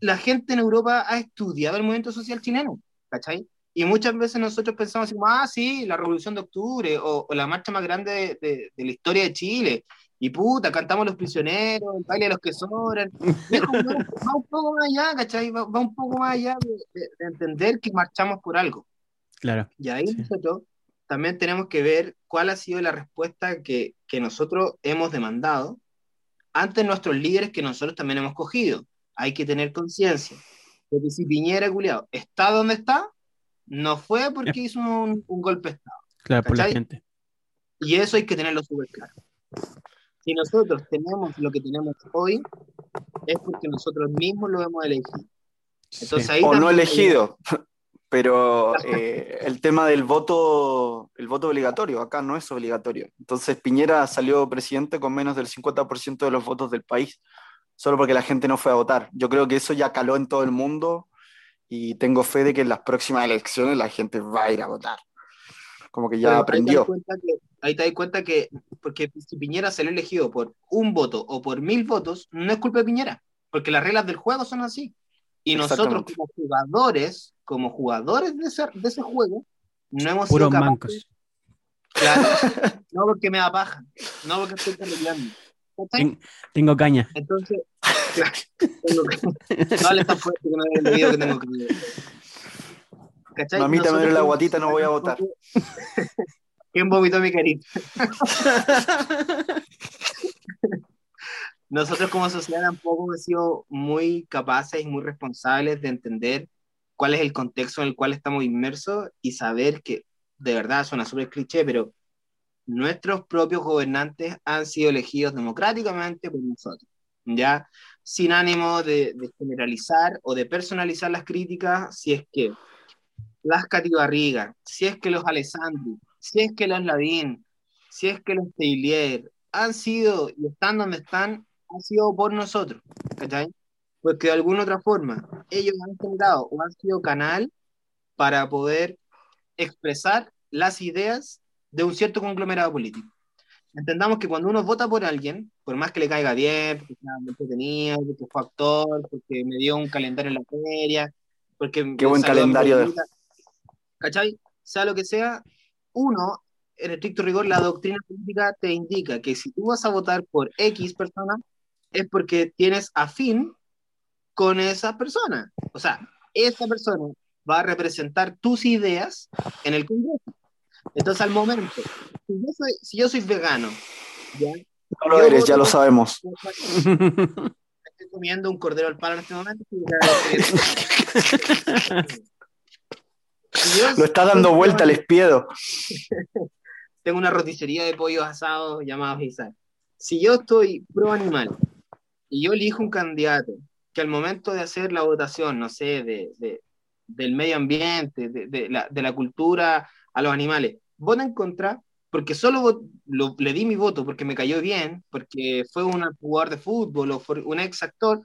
la gente en Europa ha estudiado el movimiento social chileno, ¿cachai? Y muchas veces nosotros pensamos así, ah, sí, la Revolución de Octubre o, la marcha más grande de, la historia de Chile. Y puta, cantamos los prisioneros, el baile de los que sobran. va, un poco más allá, ¿cachai? Va, un poco más allá de, entender que marchamos por algo. Claro. Y ahí nosotros también tenemos que ver cuál ha sido la respuesta que, que nosotros hemos demandado ante nuestros líderes que nosotros también hemos cogido hay que tener conciencia de que si Piñera, culiado, está donde está, no fue porque hizo un, golpe de Estado. Claro, por la gente. Y eso hay que tenerlo súper claro. Si nosotros tenemos lo que tenemos hoy, es porque nosotros mismos lo hemos elegido. o no elegido, pero eh, el tema del voto, el voto obligatorio, acá no es obligatorio. Entonces Piñera salió presidente con menos del 50% de los votos del país solo porque la gente no fue a votar. Yo creo que eso ya caló en todo el mundo y tengo fe de que en las próximas elecciones la gente va a ir a votar. Como que ya aprendió. Ahí te das cuenta que, porque si Piñera se lo elegido por un voto o por mil votos, no es culpa de Piñera, porque las reglas del juego son así. Y nosotros como jugadores, como jugadores de ese, de ese juego, no hemos Puros sido capaces- mancos. Claro, no porque me da paja, no porque estoy peleando. Ten- tengo caña. Entonces, claro, tengo que- no hables tan fuerte que no el video que tengo que ¿Cachai? Mamita, me duele la Nosotros guatita, no voy a votar. ¿Quién vomitó mi carita? Nosotros como sociedad tampoco hemos sido muy capaces y muy responsables de entender cuál es el contexto en el cual estamos inmersos y saber que, de verdad, suena súper cliché, pero nuestros propios gobernantes han sido elegidos democráticamente por nosotros, ¿ya? Sin ánimo de, generalizar o de personalizar las críticas, si es que las Catibarriga, si es que los Alessandri, si es que los Lavín, si es que los Teilier han sido y están donde están, han sido por nosotros, ¿cachai? Porque de alguna otra forma ellos han generado o han sido canal para poder expresar las ideas de un cierto conglomerado político. Entendamos que cuando uno vota por alguien, por más que le caiga bien, porque muy entretenido, porque fue actor, porque me dio un calendario en la feria, porque Qué buen calendario de- ¿cachai? Sea lo que sea, uno, en estricto rigor, la doctrina política te indica que si tú vas a votar por X persona, es porque tienes afín con esa persona. O sea, esa persona va a representar tus ideas en el Congreso. Entonces, al momento, si yo soy, si yo soy vegano, ¿ya? No lo eres, ya lo sabemos. Estoy comiendo un cordero al palo en este momento. Lo está dando vuelta al espiedo. tengo una roticería de pollos asados llamados Isaac. Si yo estoy pro animal y yo elijo un candidato que al momento de hacer la votación, no sé, de, de- del medio ambiente, de, de la, de la cultura a los animales, vota en contra porque solo lo- le di mi voto porque me cayó bien, porque fue un jugador de fútbol o fue un ex actor,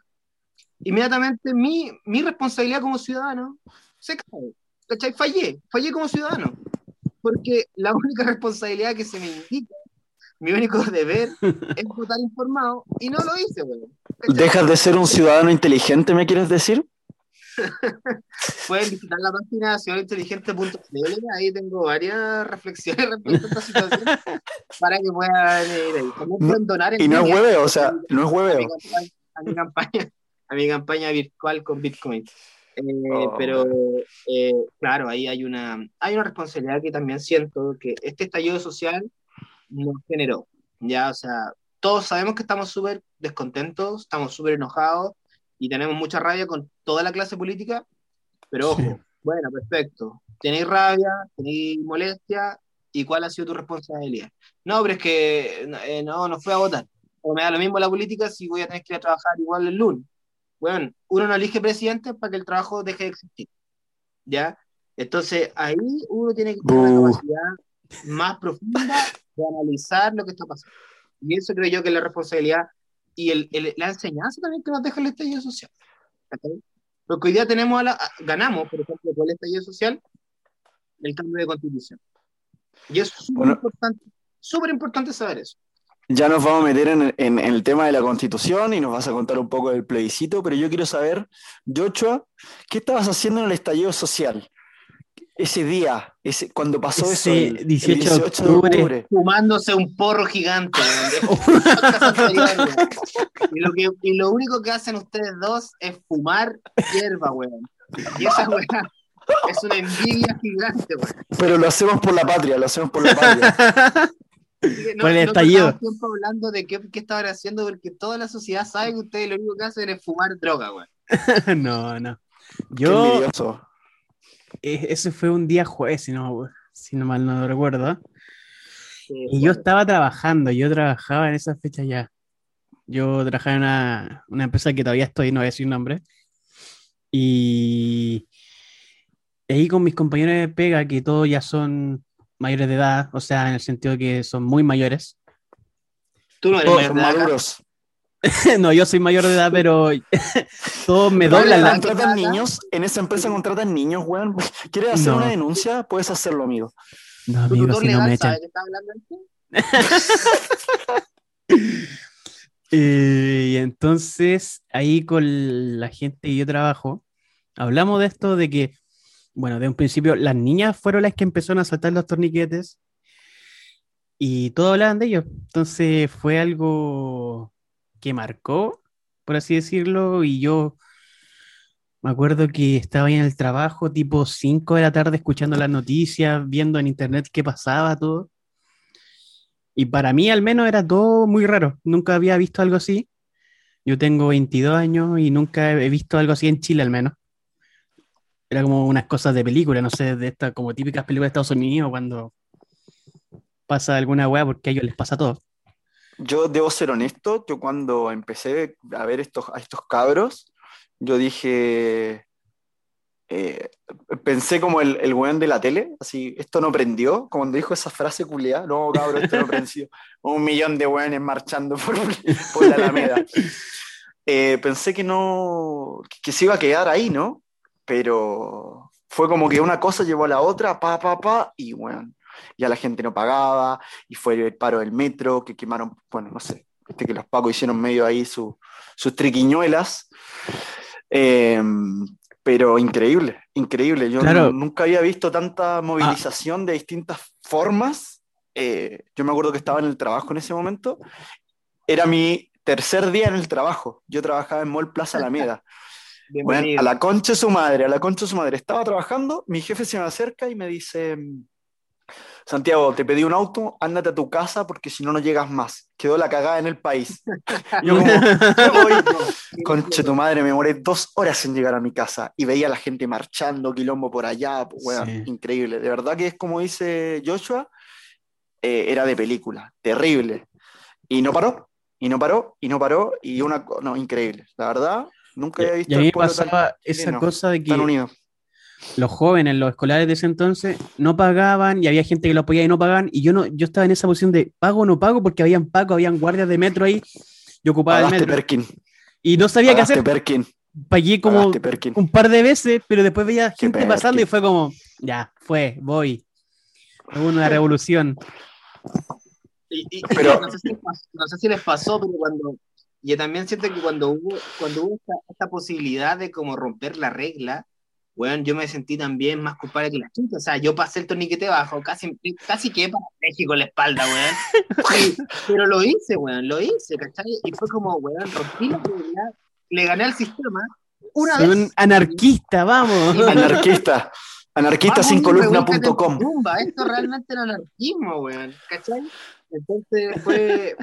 inmediatamente mi, mi responsabilidad como ciudadano se cae. ¿Cachai? Fallé, fallé como ciudadano porque la única responsabilidad que se me indica, mi único deber es votar informado y no lo hice, weón. ¿Dejas de ser un ciudadano inteligente, me quieres decir? Pueden visitar la página ciudadointeligente.cl, ahí tengo varias reflexiones respecto a esta situación para que puedan ir ahí. Pueden donar en Y no es hueveo, o sea, no es hueveo. a mi campaña, a mi campaña virtual con Bitcoin. Eh, Oh. Pero eh, claro, ahí hay una, hay una responsabilidad que también siento que este estallido social nos generó. Ya, o sea, todos sabemos que estamos súper descontentos, estamos súper enojados y tenemos mucha rabia con toda la clase política, pero ojo, Sí. bueno, perfecto. Tenéis rabia, tenéis molestia, ¿y cuál ha sido tu responsabilidad? No, pero es que eh, no, no fui a votar. O me da lo mismo la política si voy a tener que ir a trabajar igual el lunes. Bueno, uno no elige presidente para que el trabajo deje de existir. ¿Ya? Entonces ahí uno tiene que tener Uh. una capacidad más profunda de analizar lo que está pasando. Y eso creo yo que es la responsabilidad y el, el- la enseñanza también que nos deja el estallido social. Porque hoy día tenemos a la- a- ganamos, por ejemplo, con el estallido social, el cambio de constitución. Y es súper Bueno. importante, súper importante saber eso. Ya nos vamos a meter en, en- en el tema de la constitución y nos vas a contar un poco del plebiscito, pero yo quiero saber, Joshua, ¿qué estabas haciendo en el estallido social? Ese día, ese, cuando pasó eso, Ese el, el 18 de octubre. fumándose un porro gigante. y, lo que, y lo único que hacen ustedes dos es fumar hierba, weón. Y esa weón es una envidia gigante, weón. Pero lo hacemos por la patria, lo hacemos por la patria. Que Por el estallido. perdamos tiempo hablando de qué, qué estaban haciendo, porque toda la sociedad sabe que ustedes lo único que hacen es fumar droga, weón. no, no. Yo, ese fue un día jueves, si no, si no mal no recuerdo. Sí, Y yo estaba trabajando, yo trabajaba en esa fecha ya. Yo trabajaba en una, una empresa que todavía estoy, no voy a decir nombre. Y ahí con mis compañeros de pega, que todos ya son mayores de edad, o sea, en el sentido de que son muy mayores. Tú no eres Todos mayor son de edad, acá. maduros. no, yo soy mayor de edad, pero todos me doblan la-. ¿Contratan niños? ¿En esa empresa contratan niños, weón? ¿Quieres hacer No. una denuncia? Puedes hacerlo, amigo. No, ¿Tu amigo, si no me echan. Eh, y entonces, ahí con la gente que yo trabajo, hablamos de esto de que, bueno, de un principio las niñas fueron las que empezaron a saltar los torniquetes y todos hablaban de ellos. Entonces fue algo que marcó, por así decirlo, y yo me acuerdo que estaba ahí en el trabajo, tipo 5 de la tarde, escuchando las noticias, viendo en internet qué pasaba, todo. Y para mí al menos era todo muy raro. Nunca había visto algo así. Yo tengo 22 años y nunca he visto algo así en Chile al menos. Era como unas cosas de película, no sé, de estas como típicas películas de Estados Unidos cuando pasa alguna weá porque a ellos les pasa todo. Yo debo ser honesto, yo cuando empecé a ver estos, a estos cabros, yo dije, eh, pensé como el, el weón de la tele, así, esto no prendió, como cuando dijo esa frase culiada, no, cabrón, esto no prendió, un millón de weones marchando por, por la Alameda. Eh, pensé que no, que se iba a quedar ahí, ¿no? Pero fue como que una cosa llevó a la otra, pa, pa, pa, y bueno, ya la gente no pagaba, y fue el paro del metro, que quemaron, bueno, no sé, este que los pacos hicieron medio ahí su, sus triquiñuelas. Eh, pero increíble, increíble. Yo Claro. nunca había visto tanta movilización de distintas formas. Eh, yo me acuerdo que estaba en el trabajo en ese momento. Era mi tercer día en el trabajo. Yo trabajaba en Mall Plaza Alameda. Bueno, a la concha de su madre, a la concha de su madre. Estaba trabajando, mi jefe se me acerca y me dice, Santiago, te pedí un auto, ándate a tu casa porque si no, no llegas más. Quedó la cagada en el país. Yo como. Conche tu madre, me demoré dos horas en llegar a mi casa y veía a la gente marchando, quilombo por allá, pues, weón, Sí. increíble. De verdad que es como dice Joshua, eh, era de película, terrible. Y no paró, y no paró, y no paró, y una, no, increíble. La verdad, nunca había Y visto a mí pasaba esa cosa de que tan unido. Los jóvenes, los escolares de ese entonces, no pagaban y había gente que lo apoyaba y no pagaban. Y yo no, yo estaba en esa posición de pago o no pago porque habían pagos, habían guardias de metro ahí. Yo ocupaba el Pagaste metro Perkin, y no sabía qué pagaste hacer. Perkin, Pagué como pagaste un par de veces, pero después veía gente perkin. pasando y fue como, ya, fue, voy. Hubo una revolución. Y, y- y Pero- no, sé si les pasó, no sé si les pasó, pero cuando. Yo también siento que cuando hubo, cuando hubo esta, esta posibilidad de como romper la regla, bueno, yo me sentí también más culpable que la chucha. O sea, yo pasé el torniquete bajo, casi, casi que para México en la espalda, weón. Pero lo hice, weón, lo hice, ¿cachai? Y fue como, weón, rompí la regla, le gané al sistema una Soy vez. un anarquista, vamos. Anarquista, anarquista sin Vamos, revuélcate en columna.com. tu tumba. Esto realmente era anarquismo, weón. ¿Cachai? Entonces fue,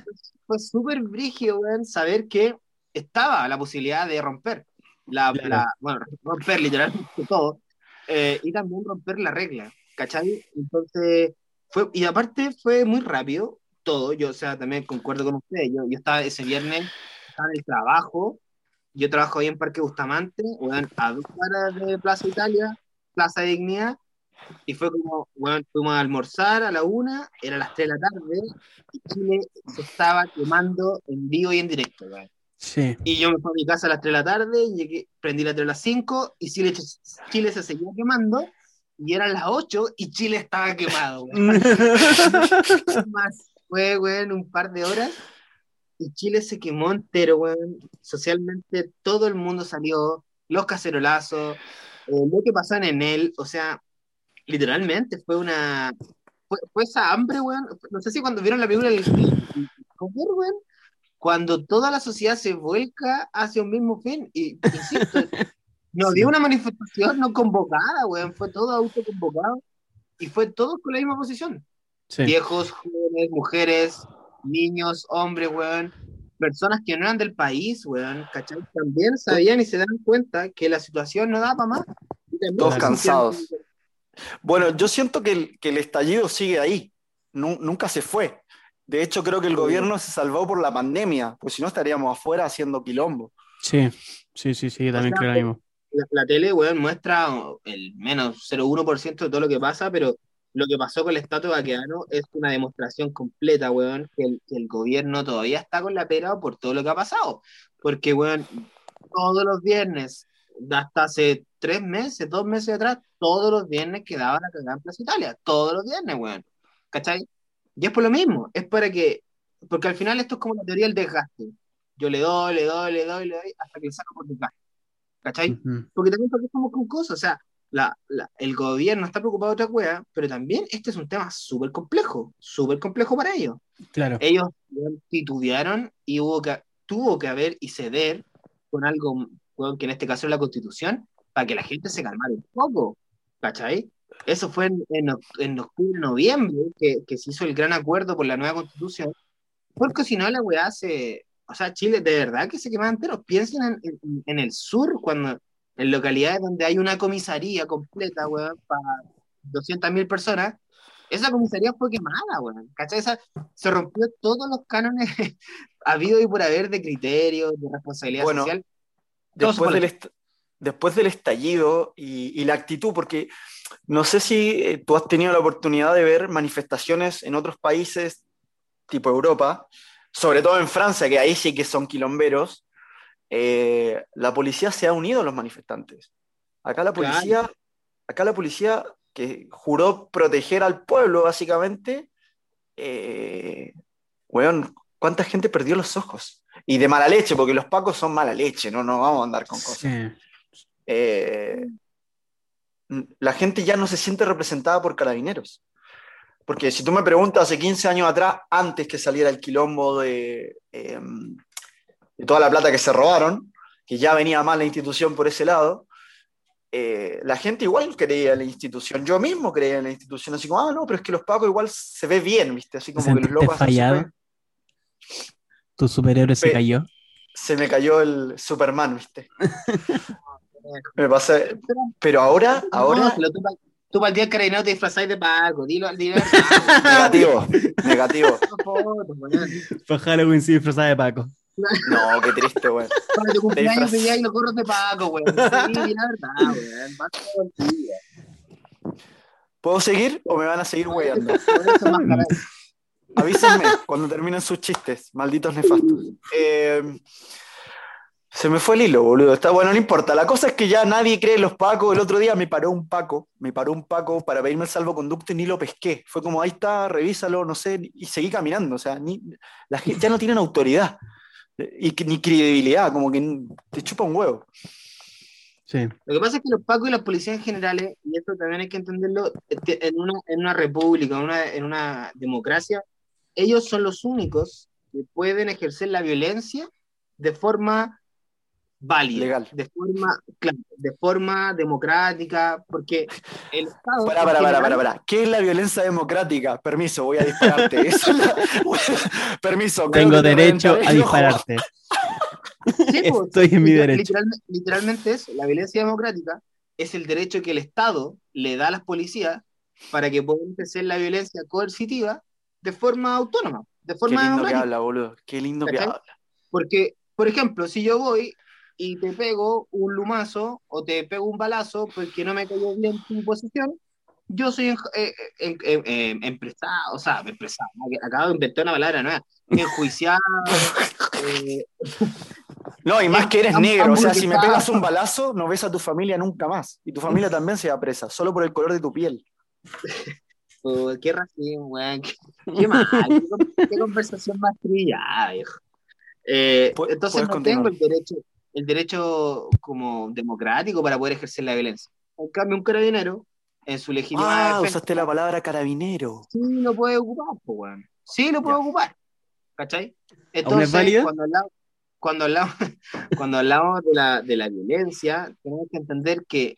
fue súper brígido, weón, saber que estaba la posibilidad de romper. La, Claro. la- bueno, romper literalmente todo. eh, y también romper la regla. ¿Cachai? Entonces, fue, y aparte fue muy rápido todo. Yo, o sea, también concuerdo con ustedes. Yo, yo estaba ese viernes, estaba en el trabajo. Yo trabajo ahí en Parque Bustamante, weón, a dos cuadras de Plaza Italia, Plaza Dignidad. Y fue como, bueno, fuimos a almorzar a la una, era las 3 de la tarde, y Chile se estaba quemando en vivo y en directo, weón. Sí. Y yo me fui a mi casa a las 3 de la tarde, llegué, prendí la tele a las 5, y Chile, Chile se seguía quemando, y eran las 8, y Chile estaba quemado. Más fue, weón, un par de horas, y Chile se quemó entero, weón. Socialmente todo el mundo salió, los cacerolazos, eh, lo que pasó en Enel, o sea, literalmente fue una. Fue, fue esa hambre, weón. No sé si cuando vieron la película el, el- weón, cuando toda la sociedad se vuelca hacia un mismo fin. Y insisto, no había una manifestación no convocada, weón. Fue todo autoconvocado. Y fue todo con la misma posición. Sí. Viejos, jóvenes, mujeres, niños, hombres, weón. Personas que no eran del país, weón, ¿cachai? También sabían y se dan cuenta que la situación no da para más. Todos cansados. Bueno, yo siento que el, que el estallido sigue ahí, Nu- nunca se fue. De hecho, creo que el gobierno se salvó por la pandemia, pues si no estaríamos afuera haciendo quilombo. Sí, sí, sí, sí, también O sea, creo lo mismo. la, la tele, weón, muestra el menos 0,1% de todo lo que pasa, pero lo que pasó con el estatua vaqueano es una demostración completa, weón, que el, que el gobierno todavía está con la pera por todo lo que ha pasado. Porque, weón, todos los viernes, hasta hace tres meses, dos meses atrás, todos los viernes quedaba la cagada en Plaza Italia. Todos los viernes, weón. ¿Cachai? Y es por lo mismo, es para que, porque al final esto es como la teoría del desgaste. Yo le doy, le doy, le doy, le doy, hasta que le saco por desgaste. ¿cachai? Ujú. Porque también porque somos con cosas, o sea, la, la- el gobierno está preocupado de otra cueva, pero también este es un tema súper complejo, súper complejo para ellos. Claro. Ellos titubearon y hubo que, tuvo que haber y ceder con algo, que en este caso es la constitución, para que la gente se calmara un poco, ¿cachai? Eso fue en, en, oc- en octubre, noviembre, que, que se hizo el gran acuerdo por la nueva constitución, porque si no la weá se... O sea, Chile de verdad que se quemaba entero. Piensen en, en- en el sur, cuando en localidades donde hay una comisaría completa, weón, para 200.000 personas, esa comisaría fue quemada, weón. ¿Cachai? Esa- se rompió todos los cánones habido y por haber de criterios, de responsabilidad Bueno, social. Después del, después del estallido y, y la actitud, porque no sé si eh, tú has tenido la oportunidad de ver manifestaciones en otros países, tipo Europa, sobre todo en Francia, que ahí sí que son quilomberos, eh, la policía se ha unido a los manifestantes. Acá la Claro. policía, acá la policía que juró proteger al pueblo, básicamente, eh, weón, ¿cuánta gente perdió los ojos? Y de mala leche, porque los pacos son mala leche, no, no vamos a andar con cosas. Sí. Eh, la gente ya no se siente representada por carabineros. Porque si tú me preguntas hace 15 años atrás, antes que saliera el quilombo de, eh, de toda la plata que se robaron, que ya venía mal la institución por ese lado, eh, la gente igual creía en la institución. Yo mismo creía en la institución, así como, ah, no, pero es que los pacos igual se ve bien, ¿viste? Así ¿Te como que los locos fallado? Tu superhéroe se Pe- cayó. Se me cayó el Superman, ¿viste? Me pasé. Pero ahora, No, ahora, pero tú, tú para el día del carabinero te disfrazáis de Paco, dilo al día negativo, negativo. No. Fue Halloween sí disfrazada de Paco. No, qué triste, weón. Para tu cumpleaños los gorros de Paco, weón. Sí, la verdad, weón. Paco. ¿Puedo seguir o me van a seguir weyando? Avísenme cuando terminen sus chistes, malditos nefastos. Eh, se me fue el hilo, boludo. Está bueno, no importa. La cosa es que ya nadie cree en los pacos. El otro día me paró un paco, me paró un paco para pedirme el salvoconducto y ni lo pesqué. Fue como, ahí está, revísalo, no sé, y seguí caminando. O sea, ni, la gente ya no tienen autoridad y que- ni credibilidad, como que te chupa un huevo. Sí. Lo que pasa es que los pacos y las policías en generales, y esto también hay que entenderlo, este, en una, en una república, en una, en una democracia, ellos son los únicos que pueden ejercer la violencia de forma válida, Legal. de forma, claro, de forma democrática, porque el Estado... Para, para, para, general- para, para. ¿Qué es la violencia democrática? Permiso, voy a dispararte. Esa es la- Permiso. Tengo que te derecho a dispararte. Sí, pues, Estoy en mi derecho. literal- literalmente es, la violencia democrática es el derecho que el Estado le da a las policías para que puedan ejercer la violencia coercitiva de forma autónoma, de Qué forma lindo que democrática. habla, boludo. Qué lindo que habla. Porque, por ejemplo, si yo voy y te pego un lumazo o te pego un balazo porque no me cayó bien tu posición, yo soy en- eh, eh, empresado, o sea, empresado, acabo de inventar una palabra nueva, enjuiciado, eh, No, y más que eres negro. O sea, si me pegas un balazo, no ves a tu familia nunca más. Y tu familia también se va presa, solo por el color de tu piel. Oh, qué racismo, weón. Qué, qué mal. Qué, con- qué conversación más trillada, viejo. Entonces no tengo el derecho, el derecho como democrático para poder ejercer la violencia. En cambio, un carabinero, en su legitimada Ah, defensa, usaste la palabra carabinero. sí lo puede ocupar, pues. Sí lo puede Ya. ocupar. ¿Cachai? es Entonces, cuando hablamos, cuando hablamos, cuando hablamos de, la, de la violencia, tenemos que entender que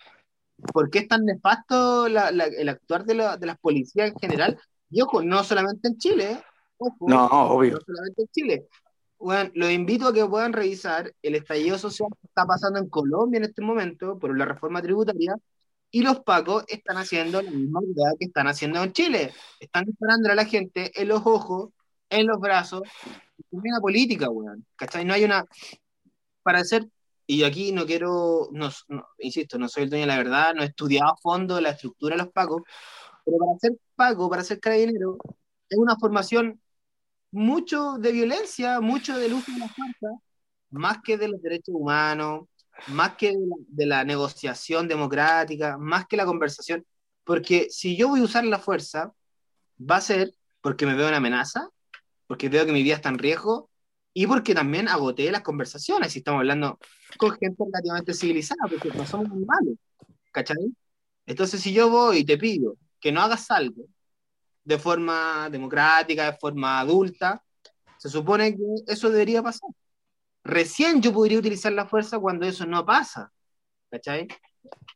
por qué es tan nefasto la- la- el actuar de, la- de las policías en general. Y ojo, no solamente en Chile, ¿eh? ojo, No, obvio. no solamente en Chile. Bueno, los invito a que puedan revisar el estallido social que está pasando en Colombia en este momento por la reforma tributaria y los pacos están haciendo la misma idea que están haciendo en Chile. Están disparando a la gente en los ojos, en los brazos. Es una política, weón. ¿Cachai? No hay una... Para hacer... Y aquí no quiero, no, no- insisto, no soy el dueño de la verdad, no he estudiado a fondo la estructura de los pacos, pero para ser paco, para ser carabinero, es una formación mucho de violencia, mucho del uso de la fuerza, más que de los derechos humanos, más que de la, de la negociación democrática, más que la conversación, porque si yo voy a usar la fuerza, va a ser porque me veo una amenaza, porque veo que mi vida está en riesgo, y porque también agoté las conversaciones, si estamos hablando con gente relativamente civilizada, porque no somos muy malos, ¿cachai? Entonces, si yo voy y te pido que no hagas algo de forma democrática, de forma adulta, se supone que eso debería pasar. Recién yo podría utilizar la fuerza cuando eso no pasa, ¿cachai?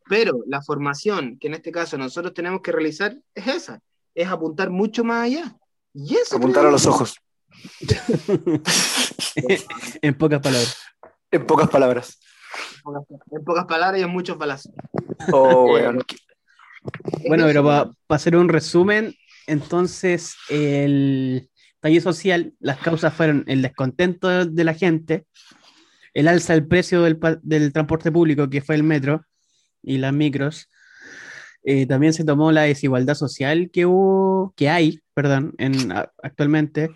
Pero la formación que en este caso nosotros tenemos que realizar es esa, es apuntar mucho más allá. Y eso Apuntar a los ojos. en pocas palabras. En pocas palabras. En pocas palabras y en muchos balazos. Oh, bueno. Bueno, pero para hacer un resumen, entonces el taller social, las causas fueron el descontento de la gente, el alza del precio del, transporte público, que fue el metro y las micros. Eh, también se tomó la desigualdad social que hubo, que hay, perdón, en, actualmente.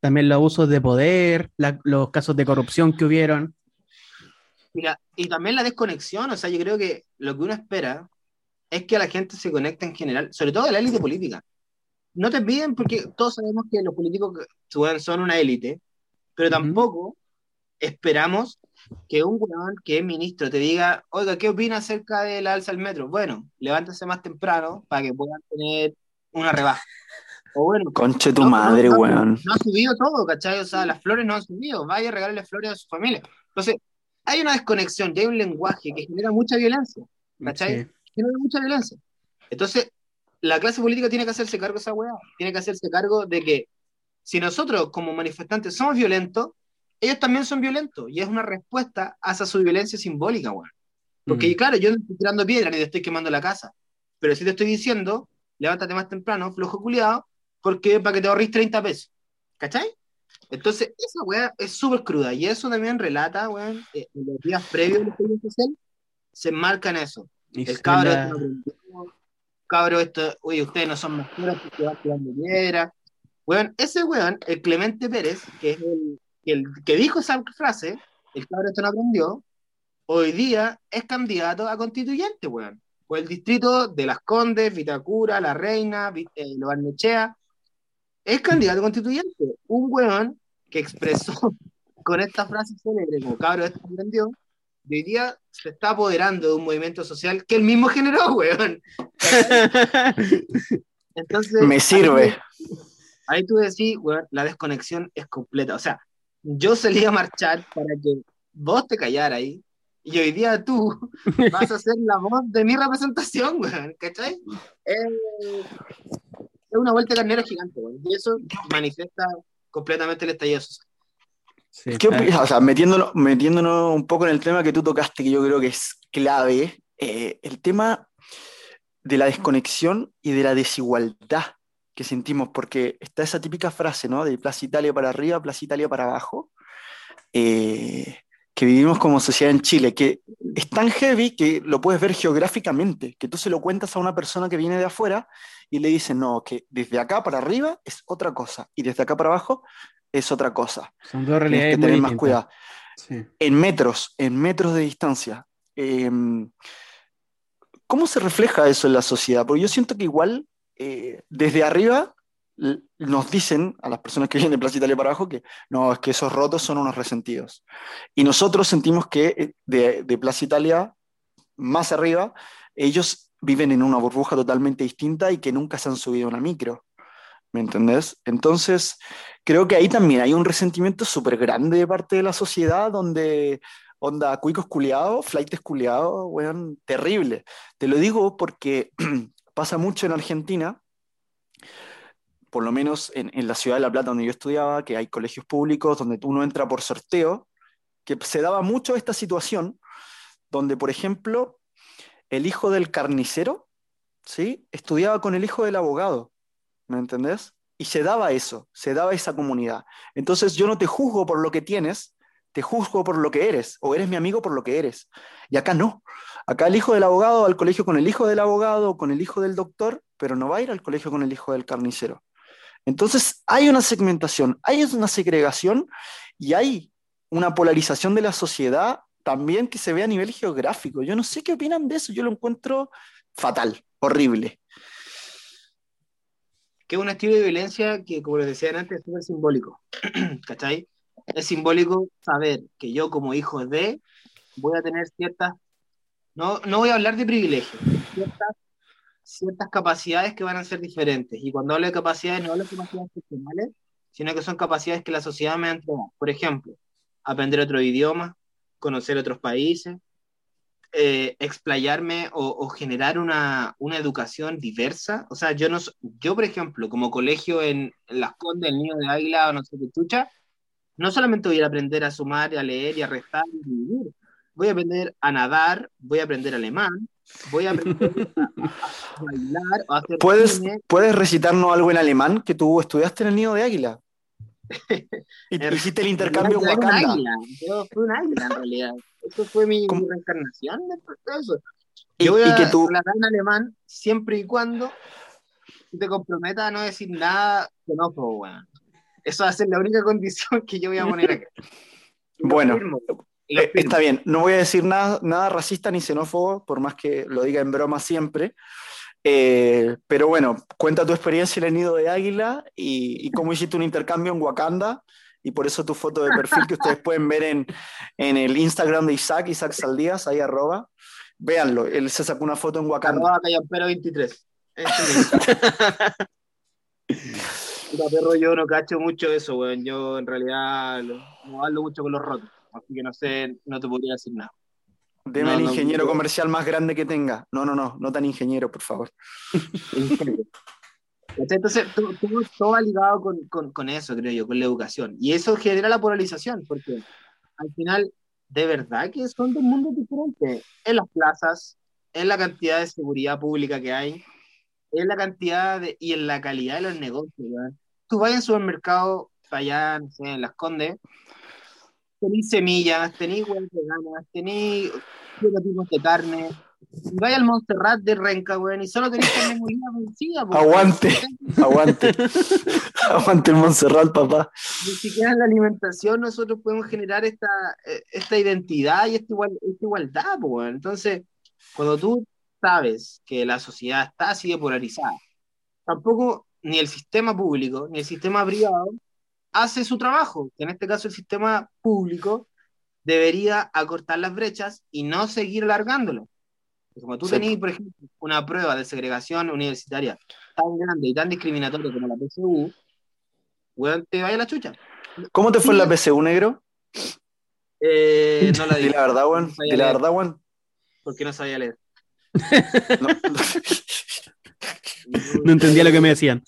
También los abusos de poder, los casos de corrupción que hubieron. Mira, y también la desconexión, o sea, yo creo que lo que uno espera es que la gente se conecte en general, sobre todo la élite política. No te piden porque todos sabemos que los políticos son una élite, pero tampoco esperamos que un weón que es ministro te diga, oiga, ¿qué opina acerca del alza del metro? Bueno, levántese más temprano para que puedan tener una rebaja. O bueno, Conche tu madre, weón. No ha subido todo, ¿cachai? O sea, las flores no han subido, vaya a regalarle flores a su familia. Entonces, hay una desconexión, y hay un lenguaje que genera mucha violencia, ¿cachai? Genera mucha violencia. Entonces, la clase política tiene que hacerse cargo de esa weá, tiene que hacerse cargo de que si nosotros como manifestantes somos violentos, ellos también son violentos y es una respuesta a esa su violencia simbólica, weón. Porque, mm. claro, yo no estoy tirando piedra ni te estoy quemando la casa, pero si te estoy diciendo, levántate más temprano, flojo culiado, porque para que te ahorres 30 pesos. ¿Cachai? Entonces, esa weá es súper cruda y eso también relata, weón, eh, en los días previos del social, se enmarca en eso. El cabro, cabro, esto, oye, ustedes no son mejores porque van tirando piedra. Weón, ese weón, el Clemente Pérez, que es el, el que dijo esa frase, el cabrón esto no aprendió, hoy día es candidato a constituyente, weón. Por el distrito de Las Condes, Vitacura, La Reina, eh, Barnechea. Es candidato a constituyente. Un weón que expresó con esta frase célebre, como cabrón esto no aprendió, hoy día se está apoderando de un movimiento social que él mismo generó, weón. Entonces. Me sirve. Ahí tú decís, weón, la desconexión es completa. O sea, yo salí a marchar para que vos te callaras ahí. Y hoy día tú vas a ser la voz de mi representación, weón, ¿cachai? es una vuelta de carnero gigante, weón. Y eso manifiesta completamente el estallido social. ¿Qué O sea, metiéndonos, metiéndonos un poco en el tema que tú tocaste, que yo creo que es clave, eh, el tema de la desconexión y de la desigualdad que sentimos, porque está esa típica frase, ¿no? De Plaza Italia para arriba, Plaza Italia para abajo, eh, que vivimos como sociedad en Chile, que es tan heavy que lo puedes ver geográficamente, que tú se lo cuentas a una persona que viene de afuera y le dices, no, que desde acá para arriba es otra cosa, y desde acá para abajo es otra cosa. Son dos realidades que tener más cuidado. En metros, en metros de distancia. Em, ¿Cómo se refleja eso en la sociedad? Porque yo siento que igual eh, desde arriba nos dicen a las personas que vienen de Plaza Italia para abajo que no, es que esos rotos son unos resentidos. Y nosotros sentimos que eh, de, de Plaza Italia más arriba, ellos viven en una burbuja totalmente distinta y que nunca se han subido a una micro. ¿Me entendés? Entonces, creo que ahí también hay un resentimiento súper grande de parte de la sociedad donde, onda, cuicos culiados, flightes culiados, weón, terrible. Te lo digo porque Pasa mucho en Argentina, por lo menos en, la ciudad de La Plata donde yo estudiaba, que hay colegios públicos donde uno entra por sorteo, que se daba mucho esta situación, donde, por ejemplo, el hijo del carnicero, ¿sí? Estudiaba con el hijo del abogado, ¿me entendés? Y se daba eso, se daba esa comunidad. Entonces yo no te juzgo por lo que tienes, te juzgo por lo que eres, o eres mi amigo por lo que eres. Y acá no. Acá el hijo del abogado va al colegio con el hijo del abogado, con el hijo del doctor, pero no va a ir al colegio con el hijo del carnicero. Entonces hay una segmentación, hay una segregación y hay una polarización de la sociedad también que se ve a nivel geográfico. Yo no sé qué opinan de eso, yo lo encuentro fatal, horrible. Que es un estilo de violencia que, como les decía antes, es súper simbólico. ¿Cachai? es simbólico saber que yo como hijo de voy a tener ciertas, no, no voy a hablar de privilegios, ciertas, ciertas capacidades que van a ser diferentes. Y cuando hablo de capacidades, no hablo de capacidades personales, sino que son capacidades que la sociedad me ha entregado. Por ejemplo, aprender otro idioma, conocer otros países, eh, explayarme o, generar una, una, educación diversa. O sea, yo, no, yo, por ejemplo, como colegio en, Las Condes, el Niño de Águila o no sé qué chucha, no solamente voy a aprender a sumar, a leer y a restar y vivir, voy a aprender a nadar, voy a aprender alemán, voy a aprender a, bailar, a hacer ¿Puedes, ¿Puedes recitarnos algo en alemán que tú estudiaste en el Nido de Águila? y hiciste el intercambio en Wakanda. Yo fui un águila en realidad. Eso fue mi, reencarnación de eso. Yo voy a que tú... en alemán siempre y cuando te comprometas a no decir nada xenófobo, weón. Eso va a ser la única condición que yo voy a poner acá. bueno, eh, está bien. No voy a decir nada, nada racista ni xenófobo, por más que lo diga en broma siempre. Eh, pero bueno, cuenta tu experiencia en el nido de águila y, cómo hiciste un intercambio en Wakanda y por eso tu foto de perfil que ustedes pueden ver en, en el Instagram de Isaac, Isaac Saldías, ahí arroba. Véanlo, él se sacó una foto en Wakanda. Arroba 23. perro, yo no cacho mucho eso, weón. Yo en realidad no hablo mucho con los rotos, así que no sé, no te podría decir nada. Deme el ingeniero comercial más grande que tenga. No, no, no, no tan ingeniero, por favor. Entonces, todo, todo, va ligado con, con, con, eso, creo yo, con la educación. Y eso genera la polarización, porque al final, de verdad que son dos mundos diferentes. En las plazas, en la cantidad de seguridad pública que hay, en la cantidad de, y en la calidad de los negocios. Tú vas al supermercado, allá, no sé, en Las Condes, tenéis semillas, tenéis huevos veganas, tenéis tipos de carne. Y vais al Montserrat de Renca, weón, y solo tenéis carne molida vencida. Aguante, aguante. aguante el Montserrat, papá. Ni siquiera en la alimentación nosotros podemos generar esta, esta identidad y esta, igual, esta igualdad, weón. Entonces, cuando tú sabes que la sociedad está así de polarizada, tampoco ni el sistema público ni el sistema privado hace su trabajo, que en este caso el sistema público debería acortar las brechas y no seguir alargándolo. Como tú tenías, por ejemplo, una prueba de segregación universitaria tan grande y tan discriminatoria como la PSU, weón, te vaya la chucha. ¿Cómo te fue en la PSU, negro? Eh, no la di. la verdad, weón. No la verdad, weón. Porque no sabía leer. no entendía lo que me decían.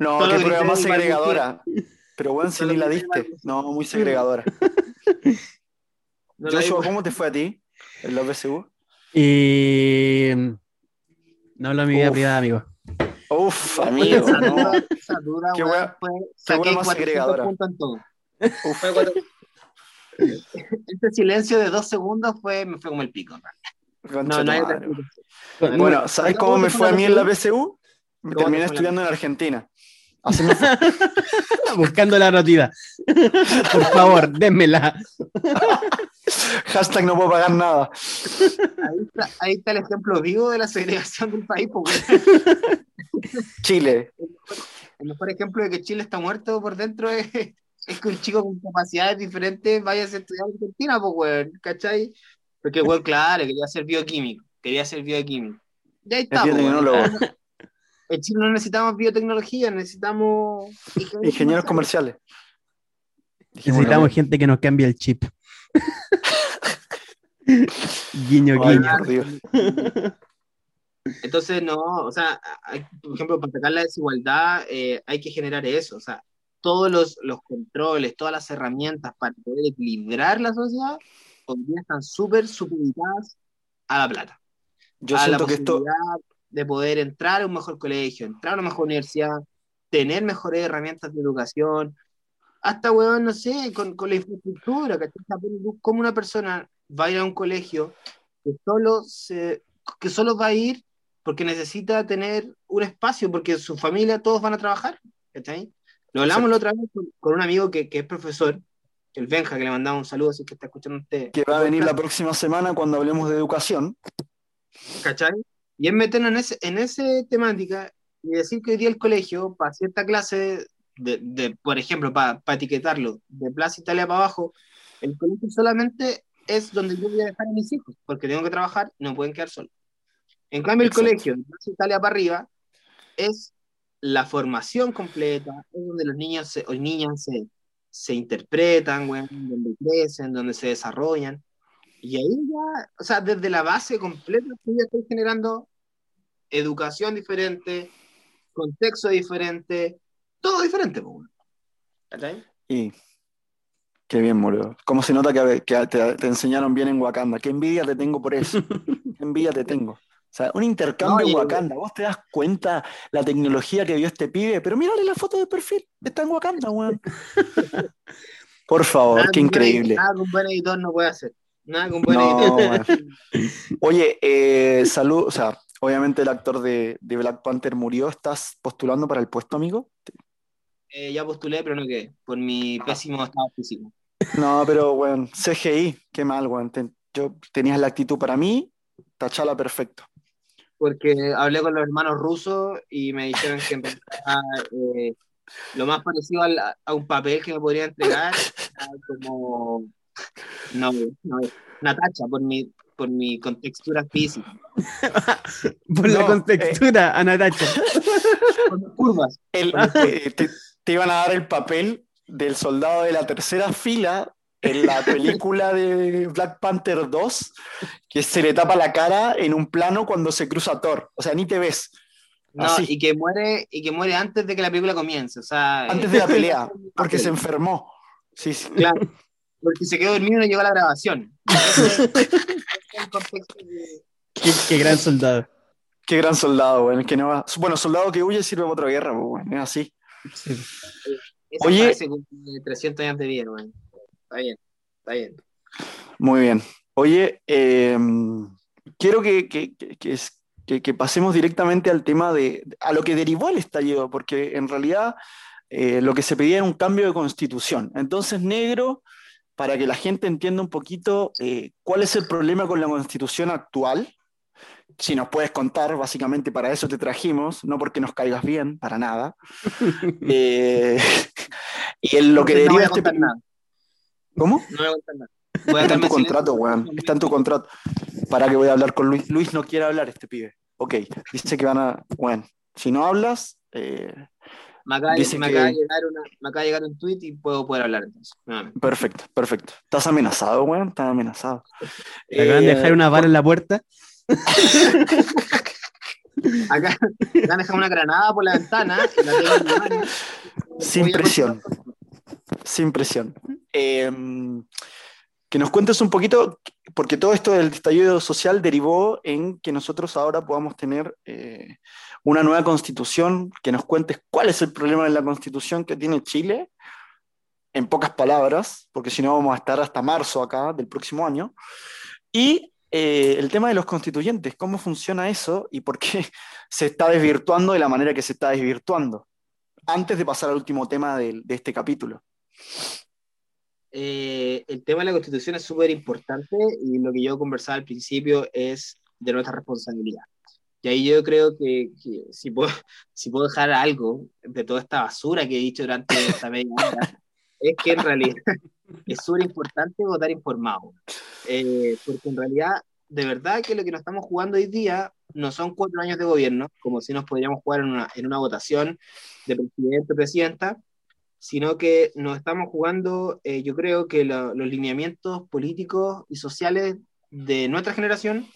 No, qué prueba más segregadora. Pero bueno, si ni la diste. No, muy segregadora. Joshua, ¿cómo te fue a ti en la PSU? Eh, no hablo de mi vida privada, amigo. Uf, amigo, no. Esa duda, qué buena, qué más segregadora. Uf. Este silencio de dos segundos fue, me fue como el pico. No, no hay bueno, ¿sabes cómo me fue a mí en la PSU? Me terminé estudiando en Argentina. Buscando la notida. Por favor, démela. Hashtag no puedo pagar nada. Ahí está, el ejemplo vivo de la segregación del país. Chile. El mejor ejemplo de que Chile está muerto por dentro es, que un chico con capacidades diferentes vaya a estudiar en Argentina, pues, ¿cachai? Porque, weón, claro, quería ser bioquímico, quería ser bioquímico. Ya está, en Chile no necesitamos biotecnología, necesitamos ingenieros, comerciales. Necesitamos gente que nos cambie el chip. guiño, guiño. Entonces, no, o sea, por ejemplo, para atacar la desigualdad eh, hay que generar eso, o sea, todos los, los, controles, todas las herramientas para poder equilibrar la sociedad, hoy día están súper supeditadas a la plata. Yo siento que esto de poder entrar a un mejor colegio, entrar a una mejor universidad, tener mejores herramientas de educación, hasta, weón, no sé, con, con la infraestructura, Como una persona va a ir a un colegio que solo, se, que solo va a ir porque necesita tener un espacio, porque su familia todos van a trabajar, Lo hablamos la otra vez con, un amigo que, que, es profesor, el Benja, que le mandamos un saludo, así que está escuchando usted. Que va a venir la próxima semana cuando hablemos de educación. ¿Cachai? Y es meternos en ese, en ese temática y decir que hoy día el colegio, para cierta clase de, por ejemplo, para etiquetarlo, de Plaza Italia para abajo, el colegio solamente es donde yo voy a dejar a mis hijos, porque tengo que trabajar no pueden quedar solos. En cambio, el colegio de Plaza Italia para arriba es la formación completa, es donde los niños se, o niñas se, se interpretan, donde crecen, donde se desarrollan. Y ahí ya, o sea, desde la base completa, tú ya estás generando educación diferente, contexto diferente, todo diferente. Y qué bien, boludo. ¿Cómo se nota que, te, enseñaron bien en Wakanda? Qué envidia te tengo por eso. qué envidia te tengo. O sea, un intercambio en Wakanda. Vos te das cuenta la tecnología que vio este pibe, pero mírale la foto de perfil. Está en Wakanda, weón. Por favor, qué increíble. Nada que un buen editor no puede hacer. Nada que un buen editor. Oye, eh, salud, o sea, obviamente el actor de, Black Panther murió. ¿Estás postulando para el puesto, amigo? Eh, ya postulé, pero no quedé, por mi ah. pésimo estado físico. No, pero bueno, CGI, qué mal, weón. yo tenías la actitud para mí, tachala perfecto porque hablé con los hermanos rusos y me dijeron que eh, lo más parecido a, un papel que me podría entregar como no, no Natacha por mi por mi contextura física por la contextura a Natacha por mis curvas eh, te iban a dar el papel del soldado de la tercera fila en la película de Black Panther 2, que se le tapa la cara en un plano cuando se cruza Thor. O sea, ni te ves. No, y que muere, y que muere antes de que la película comience. O sea, antes de la pelea, porque se enfermó. Sí, sí. Claro. Porque se quedó dormido y no llegó a la grabación. qué, gran soldado. Qué gran soldado, bueno, que no va... bueno, soldado que huye sirve para otra guerra, bueno, es así. Oye, 300 años de vida, bueno está bien, está bien. Muy bien. Oye, em, quiero que, que, pasemos directamente al tema de, a lo que derivó el estallido, porque en realidad eh, lo que se pedía era un cambio de constitución. Entonces, negro, para que la gente entienda un poquito eh, cuál es el problema con la constitución actual, si nos puedes contar, básicamente para eso te trajimos, no porque nos caigas bien, para nada. Eh, y en lo que deriva este... Nada. ¿Cómo? No voy a Está en tu contrato, weón. Está en tu contrato. Para que voy a hablar con Luis. Luis no quiere hablar, este pibe. Ok, dice que van a. Bueno, si no hablas. Eh, me, acaba, de llegar un tweet y puedo poder hablar entonces. Perfecto, perfecto. ¿Estás amenazado, weón? Estás amenazado. ¿Te acaban de dejar una vara en la puerta? Acá me han dejado una granada por la ventana. Sin presión. Sin presión. Em, que nos cuentes un poquito, porque todo esto del estallido social derivó en que nosotros ahora podamos tener eh, una nueva constitución, que nos cuentes cuál es el problema de la constitución que tiene Chile, en pocas palabras, porque si no vamos a estar hasta marzo acá del próximo año, y eh, el tema de los constituyentes, cómo funciona eso y por qué se está desvirtuando de la manera que se está desvirtuando, antes de pasar al último tema de este capítulo. Eh, el tema de la constitución es súper importante y lo que yo conversaba al principio es de nuestra responsabilidad. Y ahí yo creo que, si, puedo, si puedo dejar algo de toda esta basura que he dicho durante esta media hora, es que en realidad es súper importante votar informado. Eh, porque en realidad, de verdad que lo que nos estamos jugando hoy día no son cuatro años de gobierno, como si nos podríamos jugar en una, en una votación de presidente o presidenta, sino que nos estamos jugando, eh, yo creo que los lineamientos políticos y sociales de nuestra generación,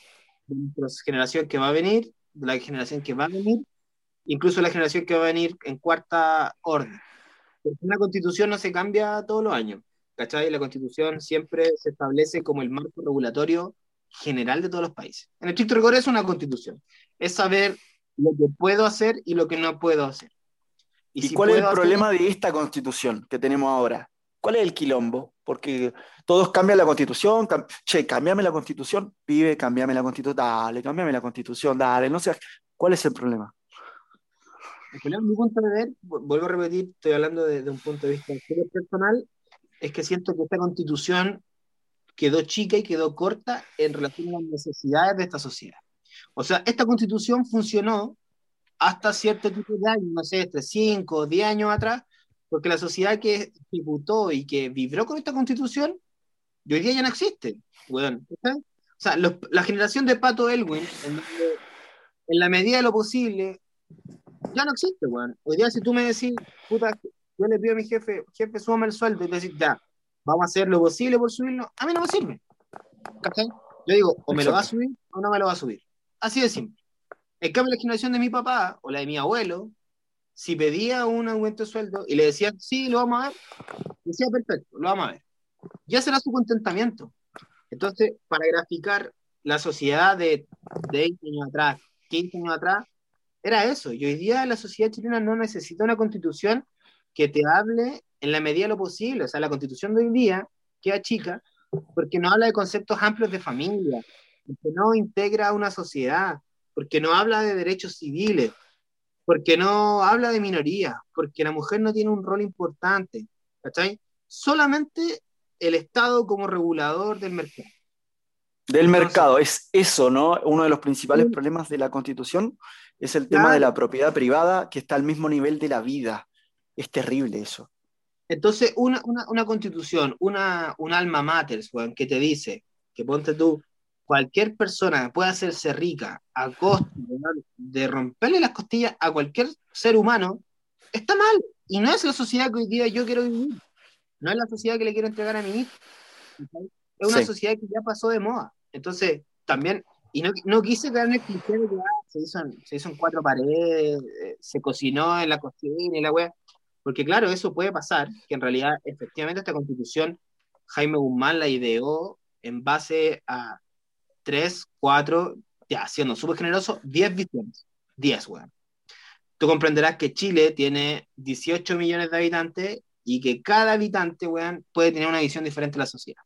de nuestra generación que va a venir, de la generación que va a venir, incluso la generación que va a venir en cuarta orden. Porque una constitución no se cambia todos los años, ¿cachai? La constitución siempre se establece como el marco regulatorio general de todos los países. En el estricto rigor es una constitución, es saber lo que puedo hacer y lo que no puedo hacer. ¿Y, cuál es el problema de esta constitución que tenemos ahora? ¿Cuál es el quilombo? Porque todos cambian la constitución, che, cambiame la constitución, pibe, cambiame la constitución, dale, cambiame la constitución, dale, no sé, ¿cuál es el problema? El problema, mi punto de ver, vuelvo a repetir, estoy hablando de, un punto de vista personal, es que siento que esta constitución quedó chica y quedó corta en relación a las necesidades de esta sociedad. O sea, esta constitución funcionó hasta cierto tipo de años, no sé, entre 5 o 10 años atrás, porque la sociedad que ejecutó y que vibró con esta constitución, hoy día ya no existe. Bueno, o sea, la generación de Pato Elwin, en, la medida de lo posible, ya no existe, weón. Hoy día si tú me decís, puta, yo le pido a mi jefe, jefe, súbame el sueldo, y le decís, ya, vamos a hacer lo posible por subirlo, a mí no me sirve. ¿Cachai? Yo digo, o me lo va a subir o no me lo va a subir. Así de simple. En cambio, la generación de mi papá o la de mi abuelo, si pedía un aumento de sueldo y le decían, sí, lo vamos a ver, decía, perfecto, lo vamos a ver. Ya será su contentamiento. Entonces, para graficar la sociedad de, de 20 años atrás, 15 años atrás, era eso. Y hoy día la sociedad chilena no necesita una constitución que te hable en la medida de lo posible. O sea, la constitución de hoy día queda chica porque no habla de conceptos amplios de familia, porque no integra una sociedad, porque no habla de derechos civiles, porque no habla de minorías, porque la mujer no tiene un rol importante, ¿cachai? Solamente el Estado como regulador del mercado. Del mercado, es eso, ¿no? Uno de los principales problemas de la Constitución es el tema de la propiedad privada que está al mismo nivel de la vida. Es terrible eso. Entonces, una, constitución, una, un alma mater, que te dice que ponte tú, cualquier persona puede hacerse rica a costa de romperle las costillas a cualquier ser humano, está mal. Y no es la sociedad que hoy día yo quiero vivir. No es la sociedad que le quiero entregar a mi hijo. Es una sociedad que ya pasó de moda. Entonces, también, y no, no quise quedar en el cliché de que ah, se, hizo, se hizo en cuatro paredes, eh, se cocinó en la cocina y la wea. Porque claro, eso puede pasar, que en realidad efectivamente esta constitución Jaime Guzmán la ideó en base a tres, cuatro, ya siendo súper generoso, diez visiones. Diez, weón. Tú comprenderás que Chile tiene 18 millones de habitantes y que cada habitante, weón, puede tener una visión diferente de la sociedad.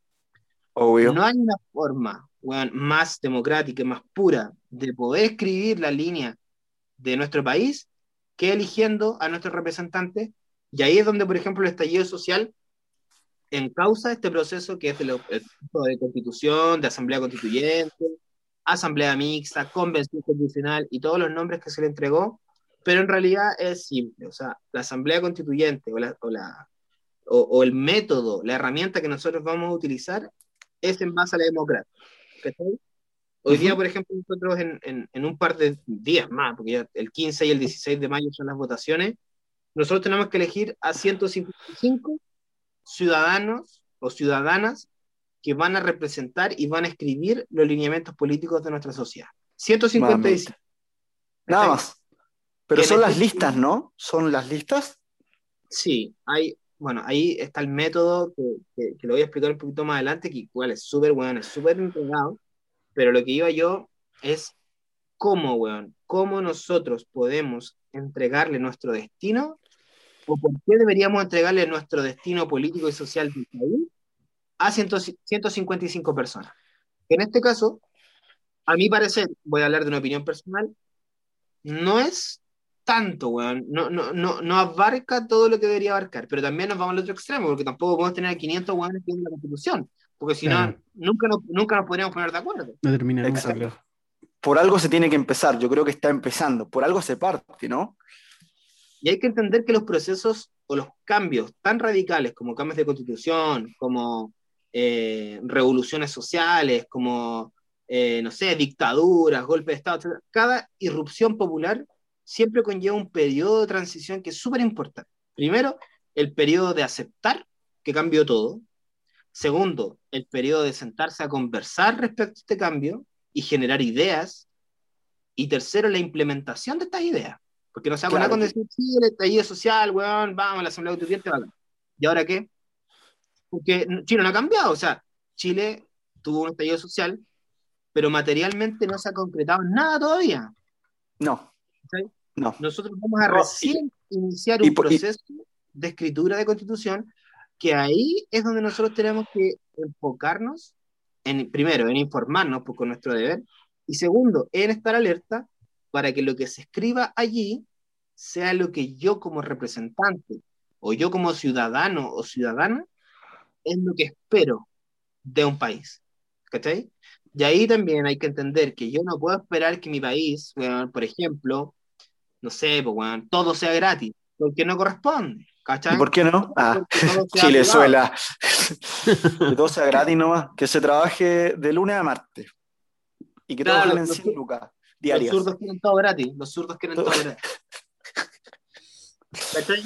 Obvio. No hay una forma, weón, más democrática, más pura de poder escribir la línea de nuestro país que eligiendo a nuestros representantes y ahí es donde, por ejemplo, el estallido social encausa este proceso que es el, de constitución, de asamblea constituyente, asamblea mixta, convención constitucional y todos los nombres que se le entregó, pero en realidad es simple, o sea, la asamblea constituyente o, la, o, la, o, el método, la herramienta que nosotros vamos a utilizar es en base a la democracia. Hoy día, por ejemplo, nosotros en, en, en, un par de días más, porque ya el 15 y el 16 de mayo son las votaciones, nosotros tenemos que elegir a 155 ciudadanos o ciudadanas que van a representar y van a escribir los lineamientos políticos de nuestra sociedad. 155. Nada más. Pero son las listas, ¿no? ¿Son las listas? Sí, hay, bueno, ahí está el método que, lo voy a explicar un poquito más adelante, que igual es súper bueno, es súper entregado, pero lo que iba yo es cómo, weón, cómo nosotros podemos entregarle nuestro destino o por qué deberíamos entregarle nuestro destino político y social del país a 155 personas. En este caso, a mi parecer, voy a hablar de una opinión personal, no es tanto, weón, no, no, no, no abarca todo lo que debería abarcar, pero también nos vamos al otro extremo, porque tampoco podemos tener 500 weones en la Constitución, porque si no, nunca nos, nunca nos podríamos poner de acuerdo. No terminamos. Por algo se tiene que empezar, yo creo que está empezando, por algo se parte, ¿no? Y hay que entender que los procesos o los cambios tan radicales como cambios de constitución, como eh, revoluciones sociales, como, eh, no sé, dictaduras, golpes de Estado, cada irrupción popular siempre conlleva un periodo de transición que es súper importante. Primero, el periodo de aceptar que cambió todo. Segundo, el periodo de sentarse a conversar respecto a este cambio y generar ideas. Y tercero, la implementación de estas ideas. Porque no se haga con decir, sí, el estallido social, weón, vamos a la Asamblea Constituyente, vale. ¿Y ahora qué? Porque Chile no ha cambiado, o sea, Chile tuvo un estallido social, pero materialmente no se ha concretado nada todavía. No. no. Nosotros vamos a recién iniciar un proceso de escritura de constitución que ahí es donde nosotros tenemos que enfocarnos, en, primero, en informarnos por, con nuestro deber, y segundo, en estar alerta para que lo que se escriba allí sea lo que yo como representante o yo como ciudadano o ciudadana es lo que espero de un país. ¿Cachai? Y ahí también hay que entender que yo no puedo esperar que mi país, por ejemplo, no sé, pues, todo sea gratis, porque no corresponde. ¿Cachai? ¿Y por qué no? Ah, Porque todo sea Chilezuela. que todo sea gratis nomás. Que se trabaje de lunes a martes. Y que Claro, todos ganen los- 100 lucas Los diarias. zurdos quieren todo gratis. Los zurdos quieren todo Todo- gratis. ¿Cachai?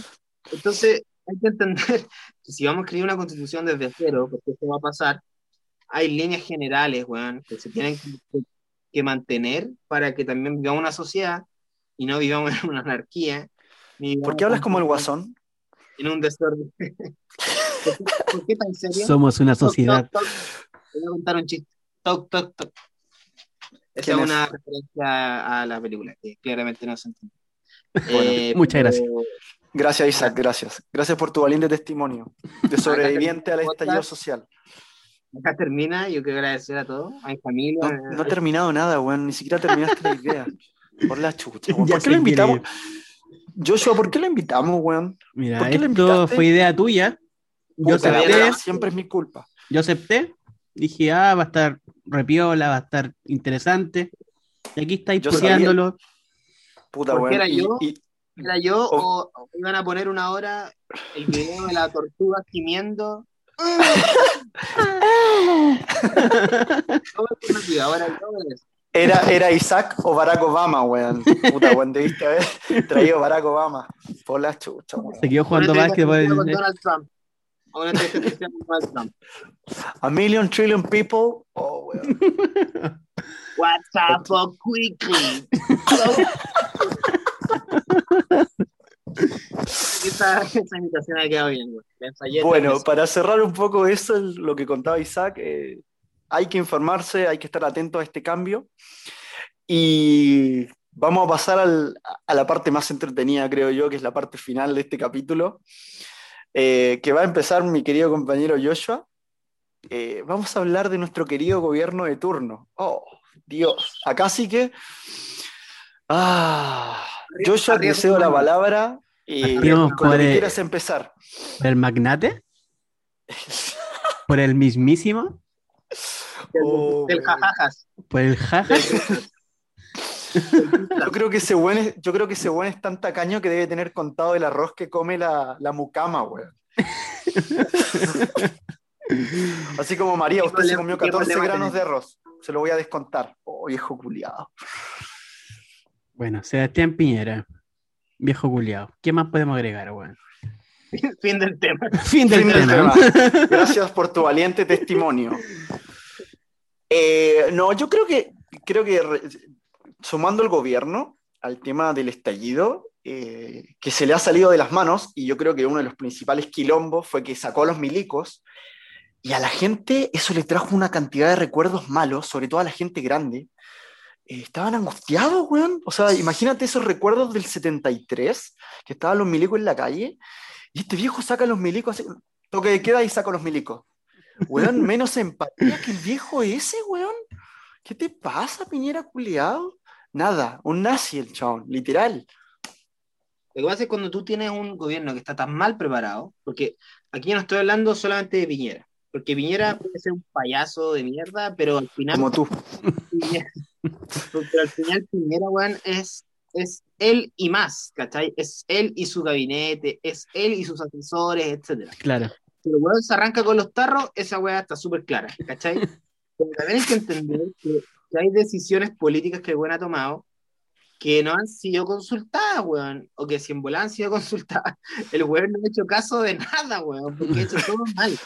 Entonces, hay que entender que si vamos a escribir una constitución desde cero, porque eso va a pasar, hay líneas generales, weón, que se tienen que, que mantener para que también vivamos una sociedad y no vivamos en una anarquía. ni ¿Por qué hablas como el guasón? En un desorden. ¿Por qué, por qué tan serio? Somos una sociedad. toc, voy a contar un chiste. Toc, toc, toc. Esa es ¿Quién es? una referencia a la película, que claramente no se entiende. Bueno, muchas gracias. Gracias, Isaac, gracias. Gracias por tu valiente testimonio de sobreviviente al estallido social. Acá termina, yo quiero agradecer a todos, a mi familia. No, no he terminado nada, weón. Ni siquiera terminaste la idea. Por la chucha, weón. ¿Por qué lo invitamos? quiere Joshua, ¿por qué lo invitamos, weón? Mira, ¿Por qué lo esto invitaste? fue idea tuya. Yo Puta, acepté, siempre es mi culpa. yo acepté. Dije, ah, va a estar repiola, va a estar interesante. Y aquí estáis puteándolo. Puta, ¿Por qué weón. era Y- yo? y- ¿Era yo Oh. o, o iban a poner una hora el video de la tortuga gimiendo? Era, era Isaac o Barack Obama, weón. Puta, weón, debiste haber traído Barack Obama. Por la chucha, weón. Se quedó jugando básquetbol. Donald Trump. Con Donald Trump. A million trillion people. Oh, weón. WhatsApp up quickly. esa, esa invitación ha quedado bien, güey. Bueno, para cerrar un poco eso, lo que contaba Isaac, eh, hay que informarse, hay que estar atento a este cambio. Y vamos a pasar al- a la parte más entretenida, creo yo, que es la parte final de este capítulo, eh, que va a empezar mi querido compañero Joshua. Eh, vamos a hablar de nuestro querido gobierno de turno. Oh, Dios, acá sí que... Ah, Joshua, te Arriba, cedo la palabra y con lo por que el- quieras empezar. ¿Por el magnate? ¿Por el mismísimo? Oh, Del weón. jajajas. ¿Por el jaja? Yo creo que ese buen es, yo creo que ese buen es tan tacaño que debe tener contado el arroz que come la, la mucama, weón. Así como María, usted se comió ¿Qué 14 problema granos de arroz. Se lo voy a descontar. Oh, viejo culiado. Bueno, Sebastián Piñera. Viejo culiao. ¿Qué más podemos agregar, weón? Fin del tema. Fin del Fin del tema. tema. Gracias por tu valiente testimonio. Eh, no, yo creo que, creo que re- sumando el gobierno al tema del estallido, eh, que se le ha salido de las manos, y yo creo que uno de los principales quilombos fue que sacó a los milicos, y a la gente eso le trajo una cantidad de recuerdos malos, sobre todo a la gente grande. Eh, estaban angustiados, weón. O sea, imagínate esos recuerdos del 73, que estaban los milicos en la calle, y este viejo saca a los milicos, así, toque de queda y saca a los milicos. Weón, menos empatía que el viejo ese, weón. ¿Qué te pasa, Piñera culiado? Nada, un nazi el chabón, literal. Lo que pasa es cuando tú tienes un gobierno que está tan mal preparado, porque aquí yo no estoy hablando solamente de Piñera, porque Piñera puede ser un payaso de mierda, pero al final Como tú. Piñera, pero al final Piñera, weón, es, es él y más, ¿cachai? Es él y su gabinete, es él y sus asesores, etcétera. Claro. Si el weón se arranca con los tarros, esa weá está súper clara, ¿cachai? Pero también hay que entender que, que hay decisiones políticas que el weón ha tomado que no han sido consultadas, weón, o que si en volada han sido consultadas, el weón no ha hecho caso de nada, weón, porque ha hecho todo mal.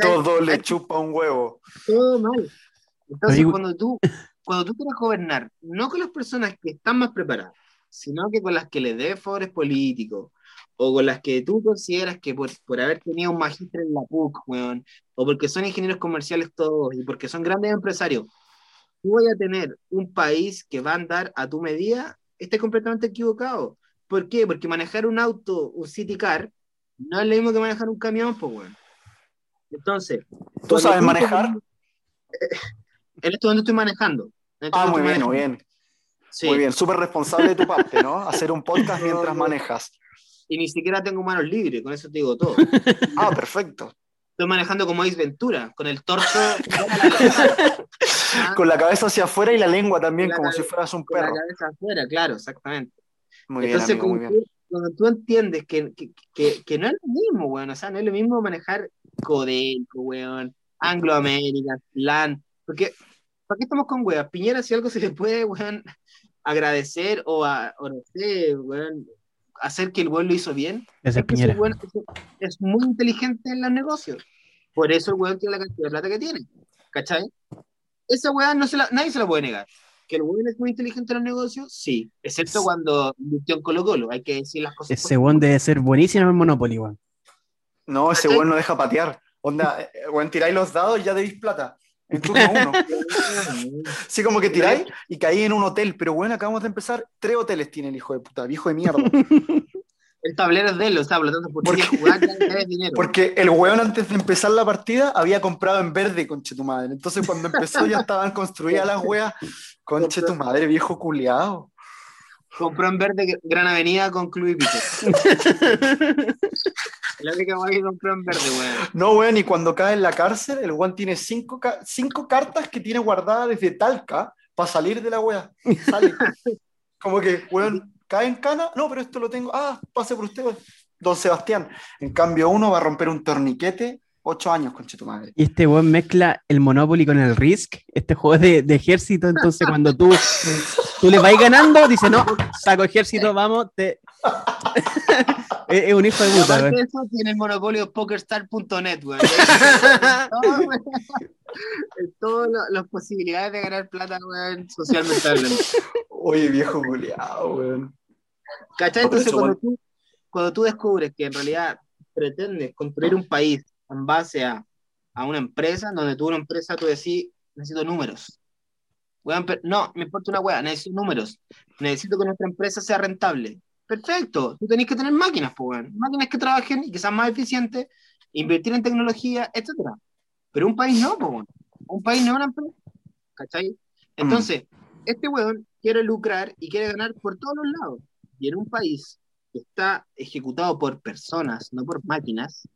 Todo le chupa un huevo. todo mal. Entonces, Pero- cuando tú, cuando tú quieres gobernar, no con las personas que están más preparadas, sino que con las que le debes favores políticos, o con las que tú consideras que por, por haber tenido un magíster en la PUC, weón, o porque son ingenieros comerciales todos, y porque son grandes empresarios, tú vayas a tener un país que va a andar a tu medida, estés completamente equivocado. ¿Por qué? Porque manejar un auto, un city car, no es lo mismo que manejar un camión, pues, weón. Entonces, ¿Tú sabes manejar? en este momento estoy manejando. Este Ah, muy bien, muy bien. Sí. Muy bien, súper responsable de tu parte, ¿no? Hacer un podcast mientras manejas. Y ni siquiera tengo manos libres, con eso te digo todo. Ah, perfecto. Estoy manejando como Ace Ventura, con el torso. Ah, Con la cabeza hacia afuera y la lengua también, la como si fueras un con la perro. cabeza afuera, claro, exactamente. Muy bien, Entonces, amigo, muy ¿con bien. cuando tú entiendes que, que, que, que no es lo mismo, weón, o sea, no es lo mismo manejar Codelco, weón, Anglo American, LAN, porque, ¿para qué estamos con weón? Piñera, si algo se le puede, weón, agradecer o, a, o no sé, weón, hacer que el weón lo hizo bien, Es ese Piñera. weón es, es muy inteligente en los negocios. Por eso el weón tiene la cantidad de plata que tiene. ¿Cachai? Esa weá no se la, nadie se la puede negar. Que el weón es muy inteligente en los negocios, sí. Excepto cuando invirtió en Colo Colo. Hay que decir las cosas. Ese weón debe ser buenísimo en Monopoly, weón. No, ese weón no deja patear. Onda, eh, weón, tiráis los dados y ya debís plata. En turno uno. Sí, como que tiráis y caí en un hotel. Pero bueno, acabamos de empezar. Tres hoteles tiene el hijo de puta, viejo de mierda. El tablero es de él, o sea, por lo tanto, por ¿Por qué qué? jugar dinero. Porque el weón antes de empezar la partida había comprado en verde, conche tu madre. Entonces cuando empezó ya estaban construidas las weas. Conche tu madre, viejo culiado. Compró en verde Gran Avenida con Club y Pico. La única weá que compró en verde, weón. No, weón, y cuando cae en la cárcel, el weón tiene cinco, ca- cinco cartas que tiene guardadas desde Talca para salir de la wea. Sale. Como que, weón, cae en cana. No, pero esto lo tengo. Ah, pase por usted, don Sebastián. En cambio, uno va a romper un torniquete. Ocho años, conche tu madre. Y este weón mezcla el Monopoly con el Risk, este juego de, de ejército, entonces cuando tú, tú le vas ganando, dice, no, saco ejército, vamos, te... es, es un hijo de puta, aparte weón. de eso, tiene el monopolio pokerstar.net, weón. Todas la- las posibilidades de ganar plata, weón, socialmente hablando. Oye, viejo culiado, weón. ¿Cachai? Entonces, cuando tú, cuando tú descubres que en realidad pretendes construir un país en base a, a una empresa, donde tú una empresa, tú decís, necesito números. No, me importa una weá, necesito números. Necesito que nuestra empresa sea rentable. Perfecto, tú tenés que tener máquinas, pues. Máquinas que trabajen y que sean más eficientes, invertir en tecnología, etcétera. Pero un país no, pues. Un país no es una empresa. ¿Cachai? Entonces, este weón quiere lucrar y quiere ganar por todos los lados. Y en un país que está ejecutado por personas, no por máquinas,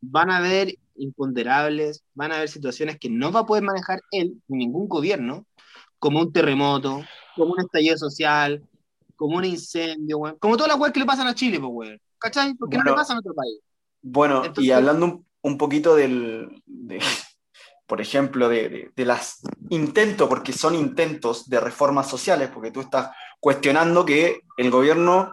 van a haber imponderables, van a haber situaciones que no va a poder manejar él, ni ningún gobierno, como un terremoto, como un estallido social, como un incendio. Como todas las weas que le pasan a Chile, pues. ¿Cachai? Porque no Bueno. le pasa en otro país. Bueno, y hablando un, un poquito del, de- por ejemplo, de, de, de las intentos, porque son intentos de reformas sociales, porque tú estás cuestionando que el gobierno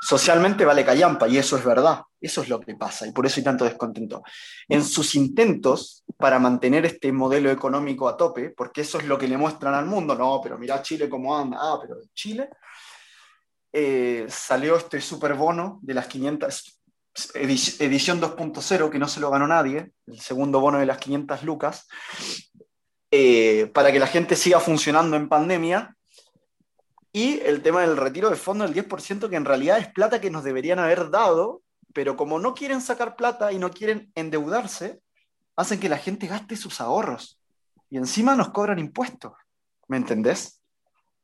socialmente vale callampa, y eso es verdad, eso es lo que pasa, y por eso hay tanto descontento. En sus intentos para mantener este modelo económico a tope, porque eso es lo que le muestran al mundo, no, pero mira Chile cómo anda, ah, pero Chile, eh, salió este super bono de las 500, edi- edición 2.0, que no se lo ganó nadie, el segundo bono de las 500 lucas, eh, para que la gente siga funcionando en pandemia. Y el tema del retiro de fondo del 10%, que en realidad es plata que nos deberían haber dado, pero como no quieren sacar plata y no quieren endeudarse, hacen que la gente gaste sus ahorros. Y encima nos cobran impuestos. ¿Me entendés?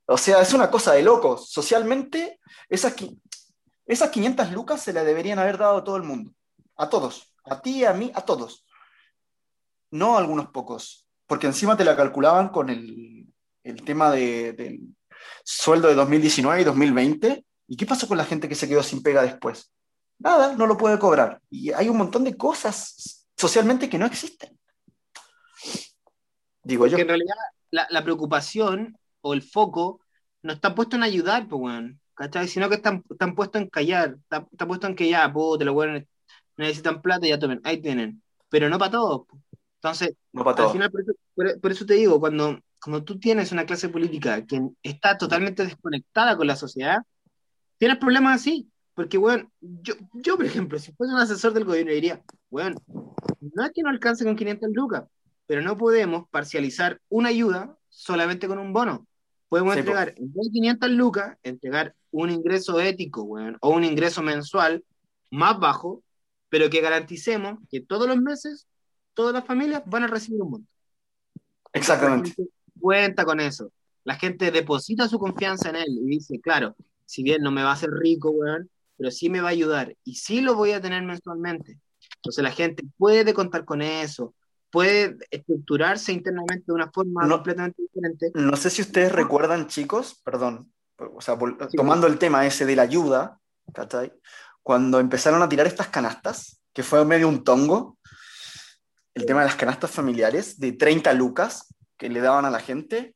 O sea, es una cosa de locos. Socialmente, esas, esas 500 lucas se las deberían haber dado a todo el mundo. A todos. A ti, a mí, a todos. No a algunos pocos. Porque encima te la calculaban con el, el tema de- del sueldo de 2019 y 2020. ¿Y qué pasó con la gente que se quedó sin pega después? Nada, no lo puede cobrar. Y hay un montón de cosas socialmente que no existen. Digo yo. Porque en realidad la, la preocupación o el foco no está puesto en ayudar, pues, weón. ¿Cachai? Sino que están, están puestos en callar. Está, está puesto en que ya, puta, los weones necesitan plata y ya tomen. Ahí tienen. Pero no para todos. po. Entonces, No para al todo. final, por eso, por eso te digo, cuando, cuando tú tienes una clase política que está totalmente desconectada con la sociedad, tienes problemas así. Porque, weón, yo, yo, por ejemplo, si fuese un asesor del gobierno, diría, weón, no es que no alcance con 500 lucas, pero no podemos parcializar una ayuda solamente con un bono. Podemos Sí, entregar, en vez de 500 lucas, entregar un ingreso ético, weón, o un ingreso mensual más bajo, pero que garanticemos que todos los meses todas las familias van a recibir un monto. Exactamente. La gente cuenta con eso. La gente deposita su confianza en él y dice, claro, si bien no me va a hacer rico, weón, pero sí me va a ayudar y sí lo voy a tener mensualmente. Entonces la gente puede contar con eso, puede estructurarse internamente de una forma No. completamente diferente. No sé si ustedes recuerdan, chicos, perdón, o sea, Sí. tomando el tema ese de la ayuda, ¿cachai? Cuando empezaron a tirar estas canastas, que fue medio un tongo, el tema de las canastas familiares, de 30 lucas que le daban a la gente,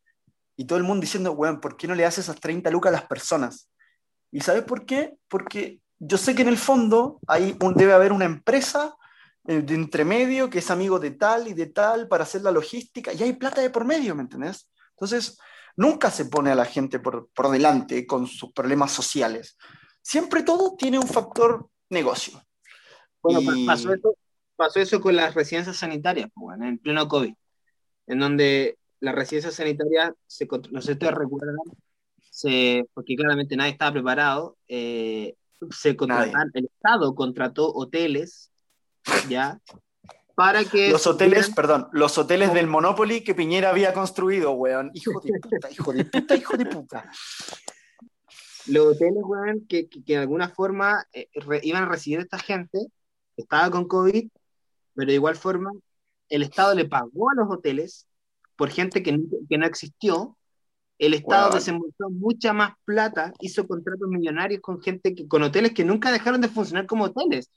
y todo el mundo diciendo, weón, ¿por qué no le haces esas 30 lucas a las personas? ¿Y sabes por qué? Porque yo sé que en el fondo hay un, debe haber una empresa eh, de entremedio que es amigo de tal y de tal para hacer la logística, y hay plata de por medio, ¿me entendés? Entonces, nunca se pone a la gente por, por delante con sus problemas sociales. Siempre todo tiene un factor negocio. Bueno, Y- pasó, eso, pasó eso con las residencias sanitarias, pues, bueno, en pleno COVID, en donde las residencias sanitarias, se, no sé si ustedes recuerdan, se, porque claramente nadie estaba preparado, eh, se el Estado contrató hoteles, ¿ya? Para que... Los hoteles, tuvieran- perdón, los hoteles del Monopoly que Piñera había construido, weón. Hijo de puta, hijo de puta, hijo de puta. los hoteles, weón, que, que, que de alguna forma eh, re- iban a recibir a esta gente estaba con COVID, pero de igual forma el Estado le pagó a los hoteles por gente que, que no existió. El Estado Weón. desembolsó mucha más plata, hizo contratos millonarios con gente que, con hoteles que nunca dejaron de funcionar como hoteles,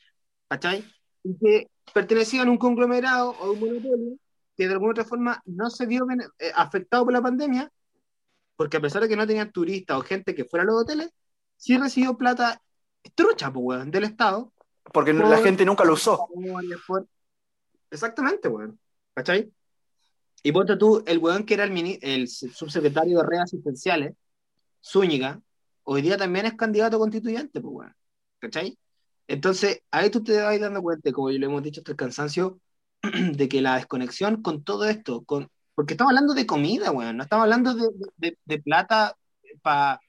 ¿cachai? Y que pertenecían a un conglomerado o a un monopolio que de alguna otra forma no se vio eh, afectado por la pandemia, porque a pesar de que no tenían turistas o gente que fuera a los hoteles, sí recibió plata trucha, pues, weón, del Estado. Porque la gente nunca lo usó. Por- Exactamente, weón. ¿Cachai? Y ponte tú, el weón que era el, mini- el subsecretario de redes asistenciales, Zúñiga, hoy día también es candidato constituyente, pues, weón. ¿Cachai? Entonces, ahí tú te vas dando cuenta, como lo hemos dicho hasta el cansancio, de que la desconexión con todo esto, con, porque estamos hablando de comida, weón, no estamos hablando de, de- de plata para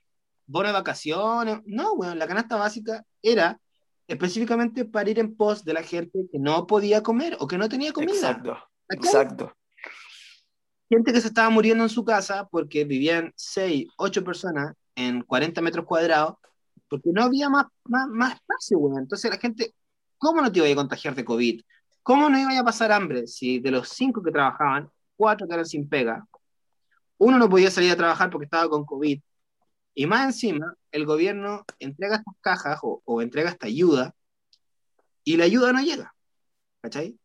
bono de vacaciones, no, weón, la canasta básica era específicamente para ir en pos de la gente que no podía comer o que no tenía comida. Exacto, exacto. Gente que se estaba muriendo en su casa porque vivían 6, 8 personas en 40 metros cuadrados, porque no había más, más, más espacio, weón. Entonces la gente, ¿cómo no te iba a contagiar de COVID? ¿Cómo no iba a pasar hambre si de los 5 que trabajaban, 4 quedaron sin pega? Uno no podía salir a trabajar porque estaba con COVID. Y más encima, el gobierno entrega estas cajas o, o entrega esta ayuda y la ayuda no llega. ¿Cachai?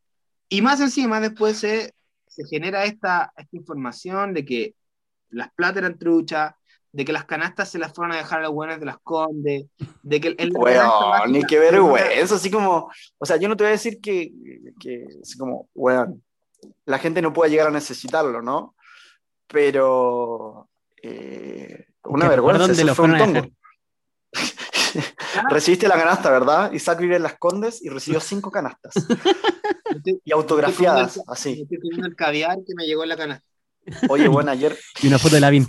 Y más encima, después se, se genera esta, esta información de que las plata eran truchas, de que las canastas se las fueron a dejar a los buenos de las condes, de que el, Weón, ni qué vergüenza, así como, o sea, yo no te voy a decir que, que así como, weón, la gente no puede llegar a necesitarlo, ¿no? Pero, eh, una vergüenza, eso lo fue un tongo. Recibiste la canasta, ¿verdad? Isaac vive en Las Condes y recibió cinco canastas. Y autografiadas, así. Estoy comiendo el caviar que me llegó en la canasta. Oye, bueno, ayer Y una foto de Lavín.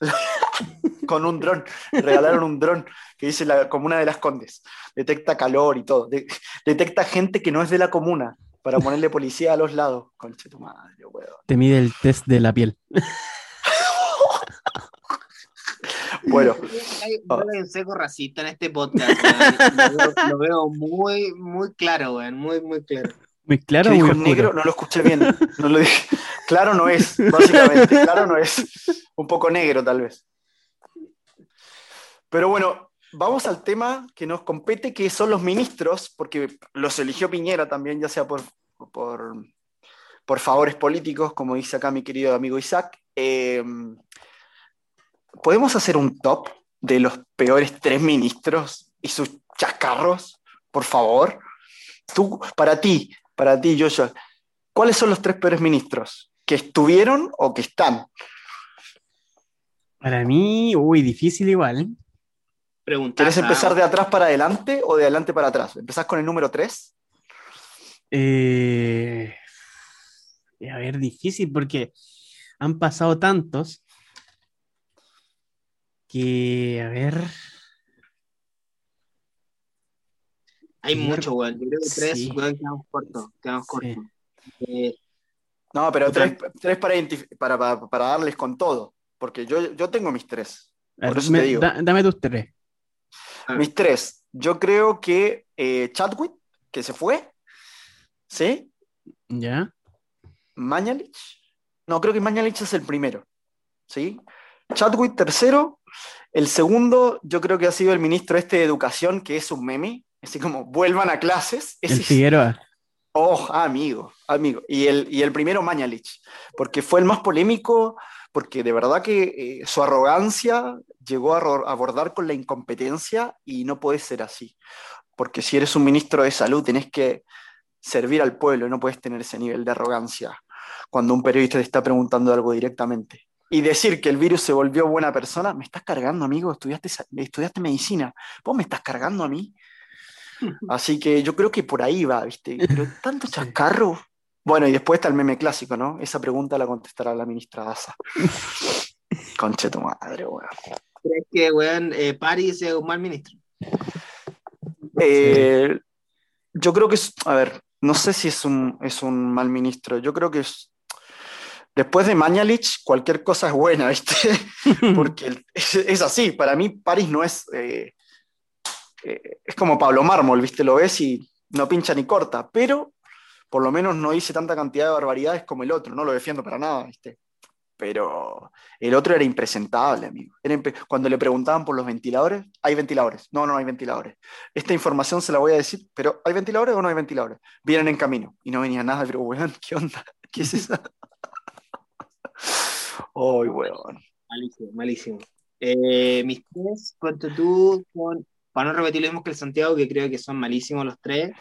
con un dron, regalaron un dron que dice la comuna de Las Condes. Detecta calor y todo. De- detecta gente que no es de la comuna para ponerle policía a los lados. Conche tu madre, weón. Te mide el test de la piel. Bueno, Hay, Ah. hay un seco racista en este podcast. Lo, veo, lo veo muy, muy claro, weón. Muy, muy claro. Muy ¿qué claro, muy dijo negro? No lo escuché bien. No lo dije. Claro no es, básicamente. Claro no es. Un poco negro, tal vez. Pero bueno, vamos al tema que nos compete, que son los ministros, porque los eligió Piñera también, ya sea por, por, por favores políticos, como dice acá mi querido amigo Isaac. Eh, ¿Podemos hacer un top de los peores tres ministros y sus chascarros, por favor? Tú, para ti, para ti, Joshua, ¿cuáles son los tres peores ministros? ¿Que estuvieron o que están? Para mí, uy, difícil igual. Preguntar. ¿Quieres empezar de atrás para adelante o de adelante para atrás? ¿Empezás con el número 3? Eh, a ver, difícil porque han pasado tantos que, a ver, Hay mucho, weón. Yo creo que tres, Sí. weón, quedamos cortos. Quedamos Sí. cortos. Eh, No, pero tres, tres para, para, para, para darles con todo, porque yo, yo tengo mis tres. ver, Por eso me- te digo. da- dame tus tres. Ah. Mis tres. Yo creo que eh, Chadwick, que se fue, ¿sí? ¿Ya? Mañalich. No, creo que Mañalich es el primero, ¿sí? Chadwick tercero El segundo, yo creo que ha sido el ministro este de Educación, que es un meme, así como vuelvan a clases. El Figueroa. Oh, amigo, amigo. Y el, y el primero, Mañalich, porque fue el más polémico, porque de verdad que eh, su arrogancia llegó a abordar con la incompetencia y no puede ser así. Porque si eres un ministro de salud, tenés que servir al pueblo, no puedes tener ese nivel de arrogancia cuando un periodista te está preguntando algo directamente. Y decir que el virus se volvió buena persona, me estás cargando, amigo, estudiaste, estudiaste medicina, vos me estás cargando a mí. Así que yo creo que por ahí va, ¿viste? Pero tanto chascarro. Bueno, y después está el meme clásico, ¿no? Esa pregunta la contestará la ministra Daza. Conche tu madre, weón. ¿Crees que, weón, eh, París es un mal ministro? Eh, yo creo que es, a ver, no sé si es un, es un mal ministro. Yo creo que es, después de Mañalich, cualquier cosa es buena, ¿viste? Porque es, así. Para mí, París no es. Eh, eh, es como Pablo Mármol, ¿viste? Lo ves y no pincha ni corta, pero por lo menos no hice tanta cantidad de barbaridades como el otro. No lo defiendo para nada, ¿viste? Pero el otro era impresentable, amigo. cuando le preguntaban por los ventiladores, hay ventiladores. No, no hay ventiladores. Esta información se la voy a decir, pero ¿hay ventiladores o no hay ventiladores? Vienen en camino y no venía nada, pero weón, ¿qué onda? ¿Qué es eso? Ay, weón. Malísimo, malísimo. Eh, mis tres, cuento tú, con, para no repetir lo mismo que el Santiago, que creo que son malísimos los tres.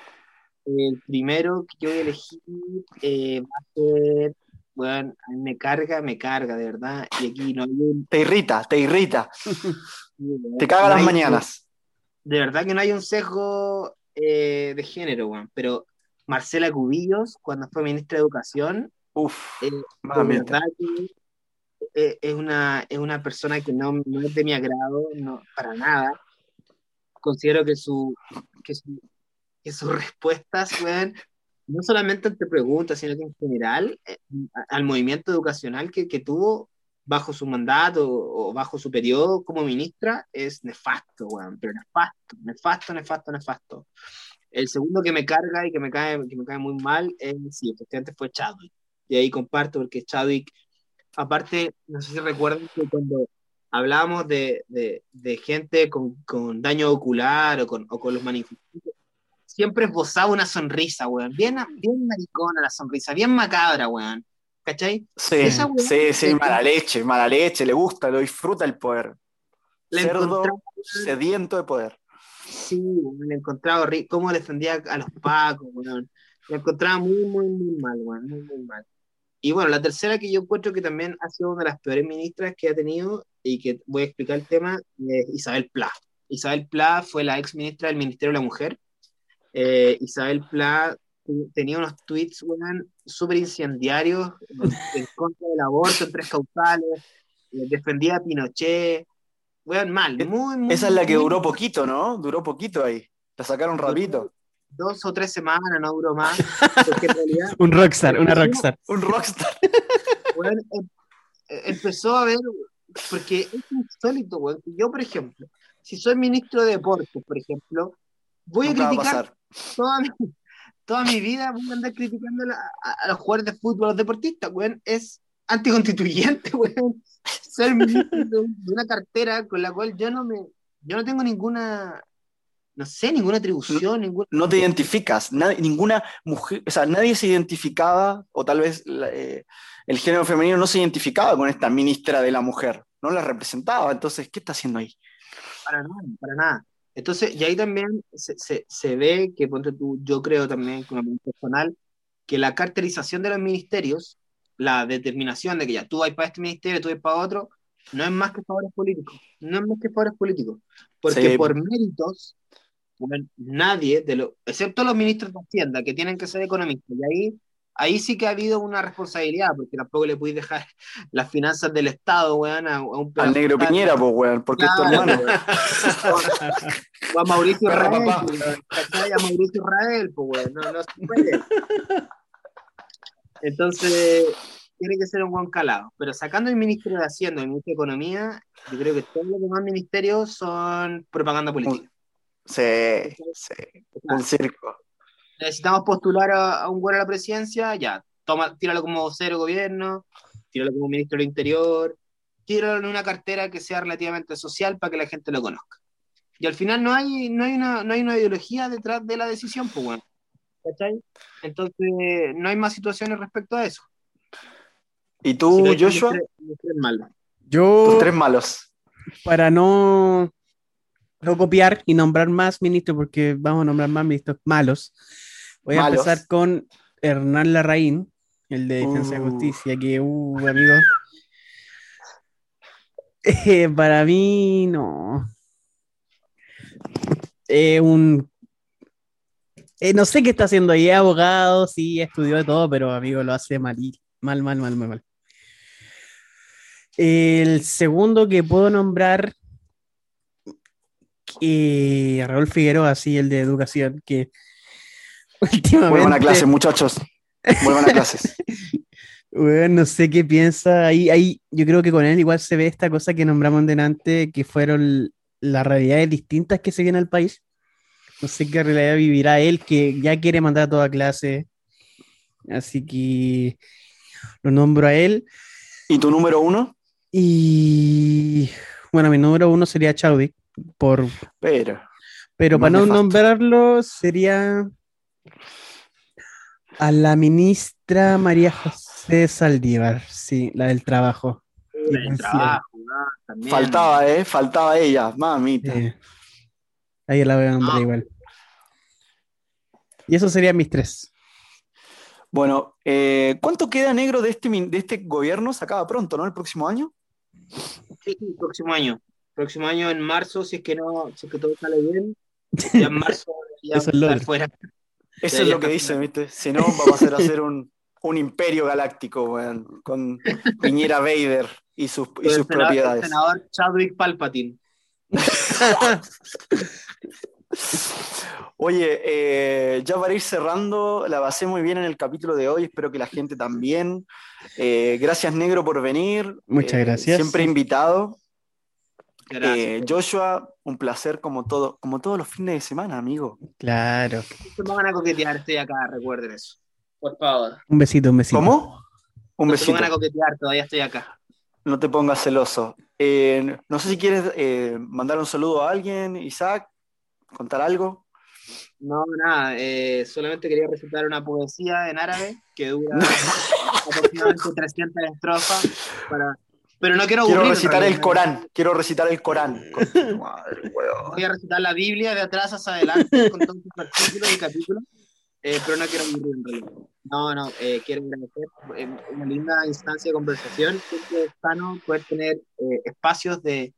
El primero que yo voy a elegir eh, va a ser bueno, me carga, me carga, de verdad. Y aquí no hay un... Te irrita, te irrita. te caga las mañanas. De verdad que no hay un sesgo eh, de género, weón. Pero Marcela Cubillos, cuando fue ministra de Educación, Uf, eh, verdad que eh, es, una, es una persona que no, no, es de mi agrado, no, para nada. Considero que, su, que, su, que sus respuestas, weón, no solamente ante preguntas, sino que en general eh, al movimiento educacional que, que, tuvo bajo su mandato o bajo su periodo como ministra es nefasto, weón, pero nefasto, nefasto, nefasto, nefasto. El segundo que me carga y que me cae, que me cae muy mal es, sí, efectivamente fue Chadwick. Y ahí comparto porque Chadwick, aparte, no sé si recuerdan que cuando hablábamos de, de, de gente con, con, daño ocular o con, o con los manifestantes, siempre esbozaba una sonrisa, weón. Bien, bien maricona la sonrisa, bien macabra, weón. ¿Cachai? Sí, sí, sí, mala leche, mala leche, le gusta, lo disfruta el poder. Le Cerdo sediento de poder. Sí, le encontraba rico, cómo defendía a los pacos, weón. Le encontraba muy, muy, muy mal, weón, muy, muy mal. Y bueno, la tercera que yo encuentro que también ha sido una de las peores ministras que ha tenido y que voy a explicar el tema, es Isabel Pla. Isabel Pla fue la ex ministra del Ministerio de la Mujer eh, Isabel Pla tenía unos tweets, súper incendiarios en contra del aborto en tres causales, eh, defendía a Pinochet, weón, mal, muy, muy Esa es la que duró poquito, ¿no? Duró poquito ahí, la sacaron rapidito. Dos o tres semanas, no duró más. un rockstar, una rockstar. un rockstar. Em, eh, empezó a ver, porque es insólito, weón. Yo, por ejemplo, si soy ministro de deportes, por ejemplo, voy a criticar toda mi, toda mi vida voy a andar criticando a, los jugadores de fútbol, a los deportistas, weón, es anticonstituyente, weón. Ser ministro de, una cartera con la cual yo no me, yo no tengo ninguna, no sé, ninguna atribución, no, no te identificas, ninguna mujer, o sea, nadie se identificaba, o tal vez eh, el género femenino no se identificaba con esta ministra de la mujer, no la representaba, entonces, ¿qué está haciendo ahí? Para nada, para nada. Entonces, y ahí también se, se, se ve que, ponte tú, yo creo también, como personal, que la caracterización de los ministerios, la determinación de que ya tú vas para este ministerio, tú vas para otro, no es más que favores políticos, no es más que favores políticos, porque por méritos, nadie, de lo, excepto los ministros de Hacienda, que tienen que ser economistas, y ahí ahí sí que ha habido una responsabilidad, porque tampoco le puedes dejar las finanzas del Estado, weón, a, un Al negro Piñera, pues, weón, porque es tu hermano. o a Mauricio Israel, a Mauricio Israel, pues, weón, no, no se puede. Entonces, tiene que ser un buen calado. Pero sacando el Ministerio de Hacienda el Ministerio de Economía, yo creo que todos los demás ministerios son propaganda política. Sí, sí, un circo necesitamos postular a, un güero a la presidencia, ya, toma, tíralo como vocero gobierno, tíralo como ministro del Interior, tíralo en una cartera que sea relativamente social para que la gente lo conozca. Y al final no hay, no hay, una, no hay una ideología detrás de la decisión, pues bueno. ¿Cachai? Entonces, no hay más situaciones respecto a eso. ¿Y tú, Joshua? tres- mis tres malos. Yo, Tus tres malos. para no, no copiar y nombrar más ministros, porque vamos a nombrar más ministros malos, voy a empezar con Hernán Larraín, el de Defensa de Uh. Justicia, que, uh, amigo. Eh, para mí, no. Eh, un. eh, no sé qué está haciendo ahí, abogado, sí, estudió de todo, pero amigo, lo hace mal, mal, mal, mal, mal, mal. El segundo que puedo nombrar, eh, Raúl Figueroa, sí, el de educación, que últimamente, Vuelvan a clases, muchachos. Vuelvan a clases. weón, no sé qué piensa, ahí, ahí, yo creo que con él igual se ve esta cosa que nombramos delante, que fueron las realidades distintas que se vienen al país. No sé qué realidad vivirá él, que ya quiere mandar a toda clase. Así que lo nombro a él. ¿Y tu número uno? Y bueno, mi número uno sería Chaudy, por, Pero. pero para no nefasto. nombrarlo sería a la ministra María José Saldívar, sí, la del trabajo. El trabajo, ah. Faltaba, ¿eh? Faltaba ella, mamita. Eh, ahí la voy a nombrar Ah. igual. Y esos serían mis tres. Bueno, eh, ¿cuánto queda negro de este, min- de este gobierno? Se acaba pronto, ¿no? El próximo año. Sí, sí, próximo año. Próximo año en marzo, si es que no, si es que todo sale bien, ya en marzo ya Eso es vamos a estar fuera. Eso Ya, es lo que dicen, ¿viste? Si no, vamos a hacer, hacer un, un imperio galáctico, weón, con Piñera Vader y sus, y El sus senador, el propiedades. senador Chadwick Palpatine. Oye, eh, ya para ir cerrando, la pasé muy bien en el capítulo de hoy, espero que la gente también. Eh, gracias, Negro, por venir. Muchas Eh, gracias. Siempre invitado. Gracias. Eh, Joshua, un placer como, todo, como todos los fines de semana, amigo. Claro. No pongan a coquetear, estoy acá, recuerden eso. Por favor. Un besito, un besito. ¿Cómo? Un No se besito. pongan a coquetear, todavía estoy acá. No te pongas celoso. Eh, no sé si quieres eh, mandar un saludo a alguien, Isaac, contar algo. No, nada, eh, solamente quería recitar una poesía en árabe que dura aproximadamente 300 estrofas. Para... Pero no quiero Quiero aburrir, en recitar el. Corán. Quiero recitar el Corán. Con madre. Voy a recitar la Biblia de atrás hacia adelante con todos sus versículos y capítulos, eh, pero no quiero aburrir en realidad. No, no, eh, quiero agradecer eh, una linda instancia de conversación. Siempre es sano poder tener eh, espacios de,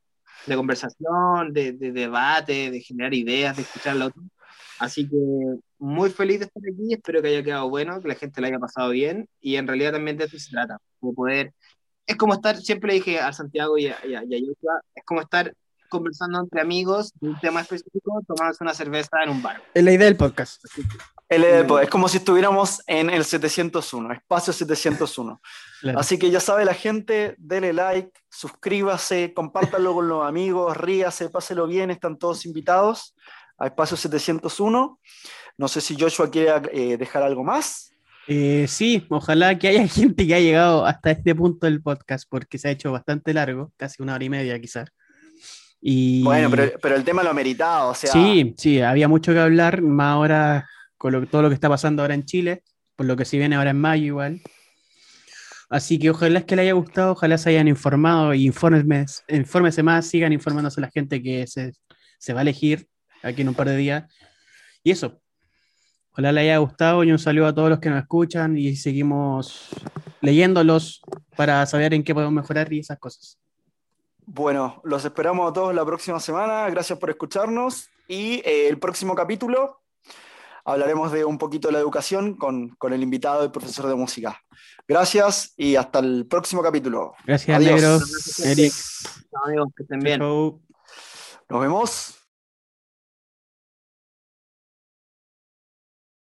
de conversación, de, de debate, de generar ideas, de escuchar al otro. Así que muy feliz de estar aquí, espero que haya quedado bueno, que la gente la haya pasado bien y en realidad también de eso se trata, de poder... Es como estar, siempre le dije a Santiago y a, y a- y a Joshua, es como estar conversando entre amigos de un tema específico, tomándose una cerveza en un bar. Es la idea del podcast. El Edepo, es como si estuviéramos en el 701, espacio 701. Claro. Así que ya sabe la gente, dele like, suscríbase, compártanlo con los amigos, ríase, páselo bien, están todos invitados a espacio 701. No sé si Joshua quiere eh, dejar algo más. Eh, sí, ojalá que haya gente que haya llegado hasta este punto del podcast, porque se ha hecho bastante largo, casi una hora y media quizás. Y Bueno, pero, pero el tema lo ha meritado, o sea, sí, sí, había mucho que hablar, más ahora con lo- todo lo que está pasando ahora en Chile, por lo que se viene ahora en mayo igual. Así que ojalá es que le haya gustado, ojalá se hayan informado y infórmense más, sigan informándose a la gente que se, se va a elegir aquí en un par de días. Y eso, ojalá le haya gustado y un saludo a todos los que nos escuchan y seguimos leyéndolos para saber en qué podemos mejorar y esas cosas. bueno, los esperamos a todos la próxima semana. Gracias por escucharnos. Y eh, el próximo capítulo hablaremos de un poquito de la educación con, con el invitado del profesor de música. Gracias y hasta el próximo capítulo. Gracias, Adiós. Negro, Eric. Chao, amigos, que estén bien. Nos vemos.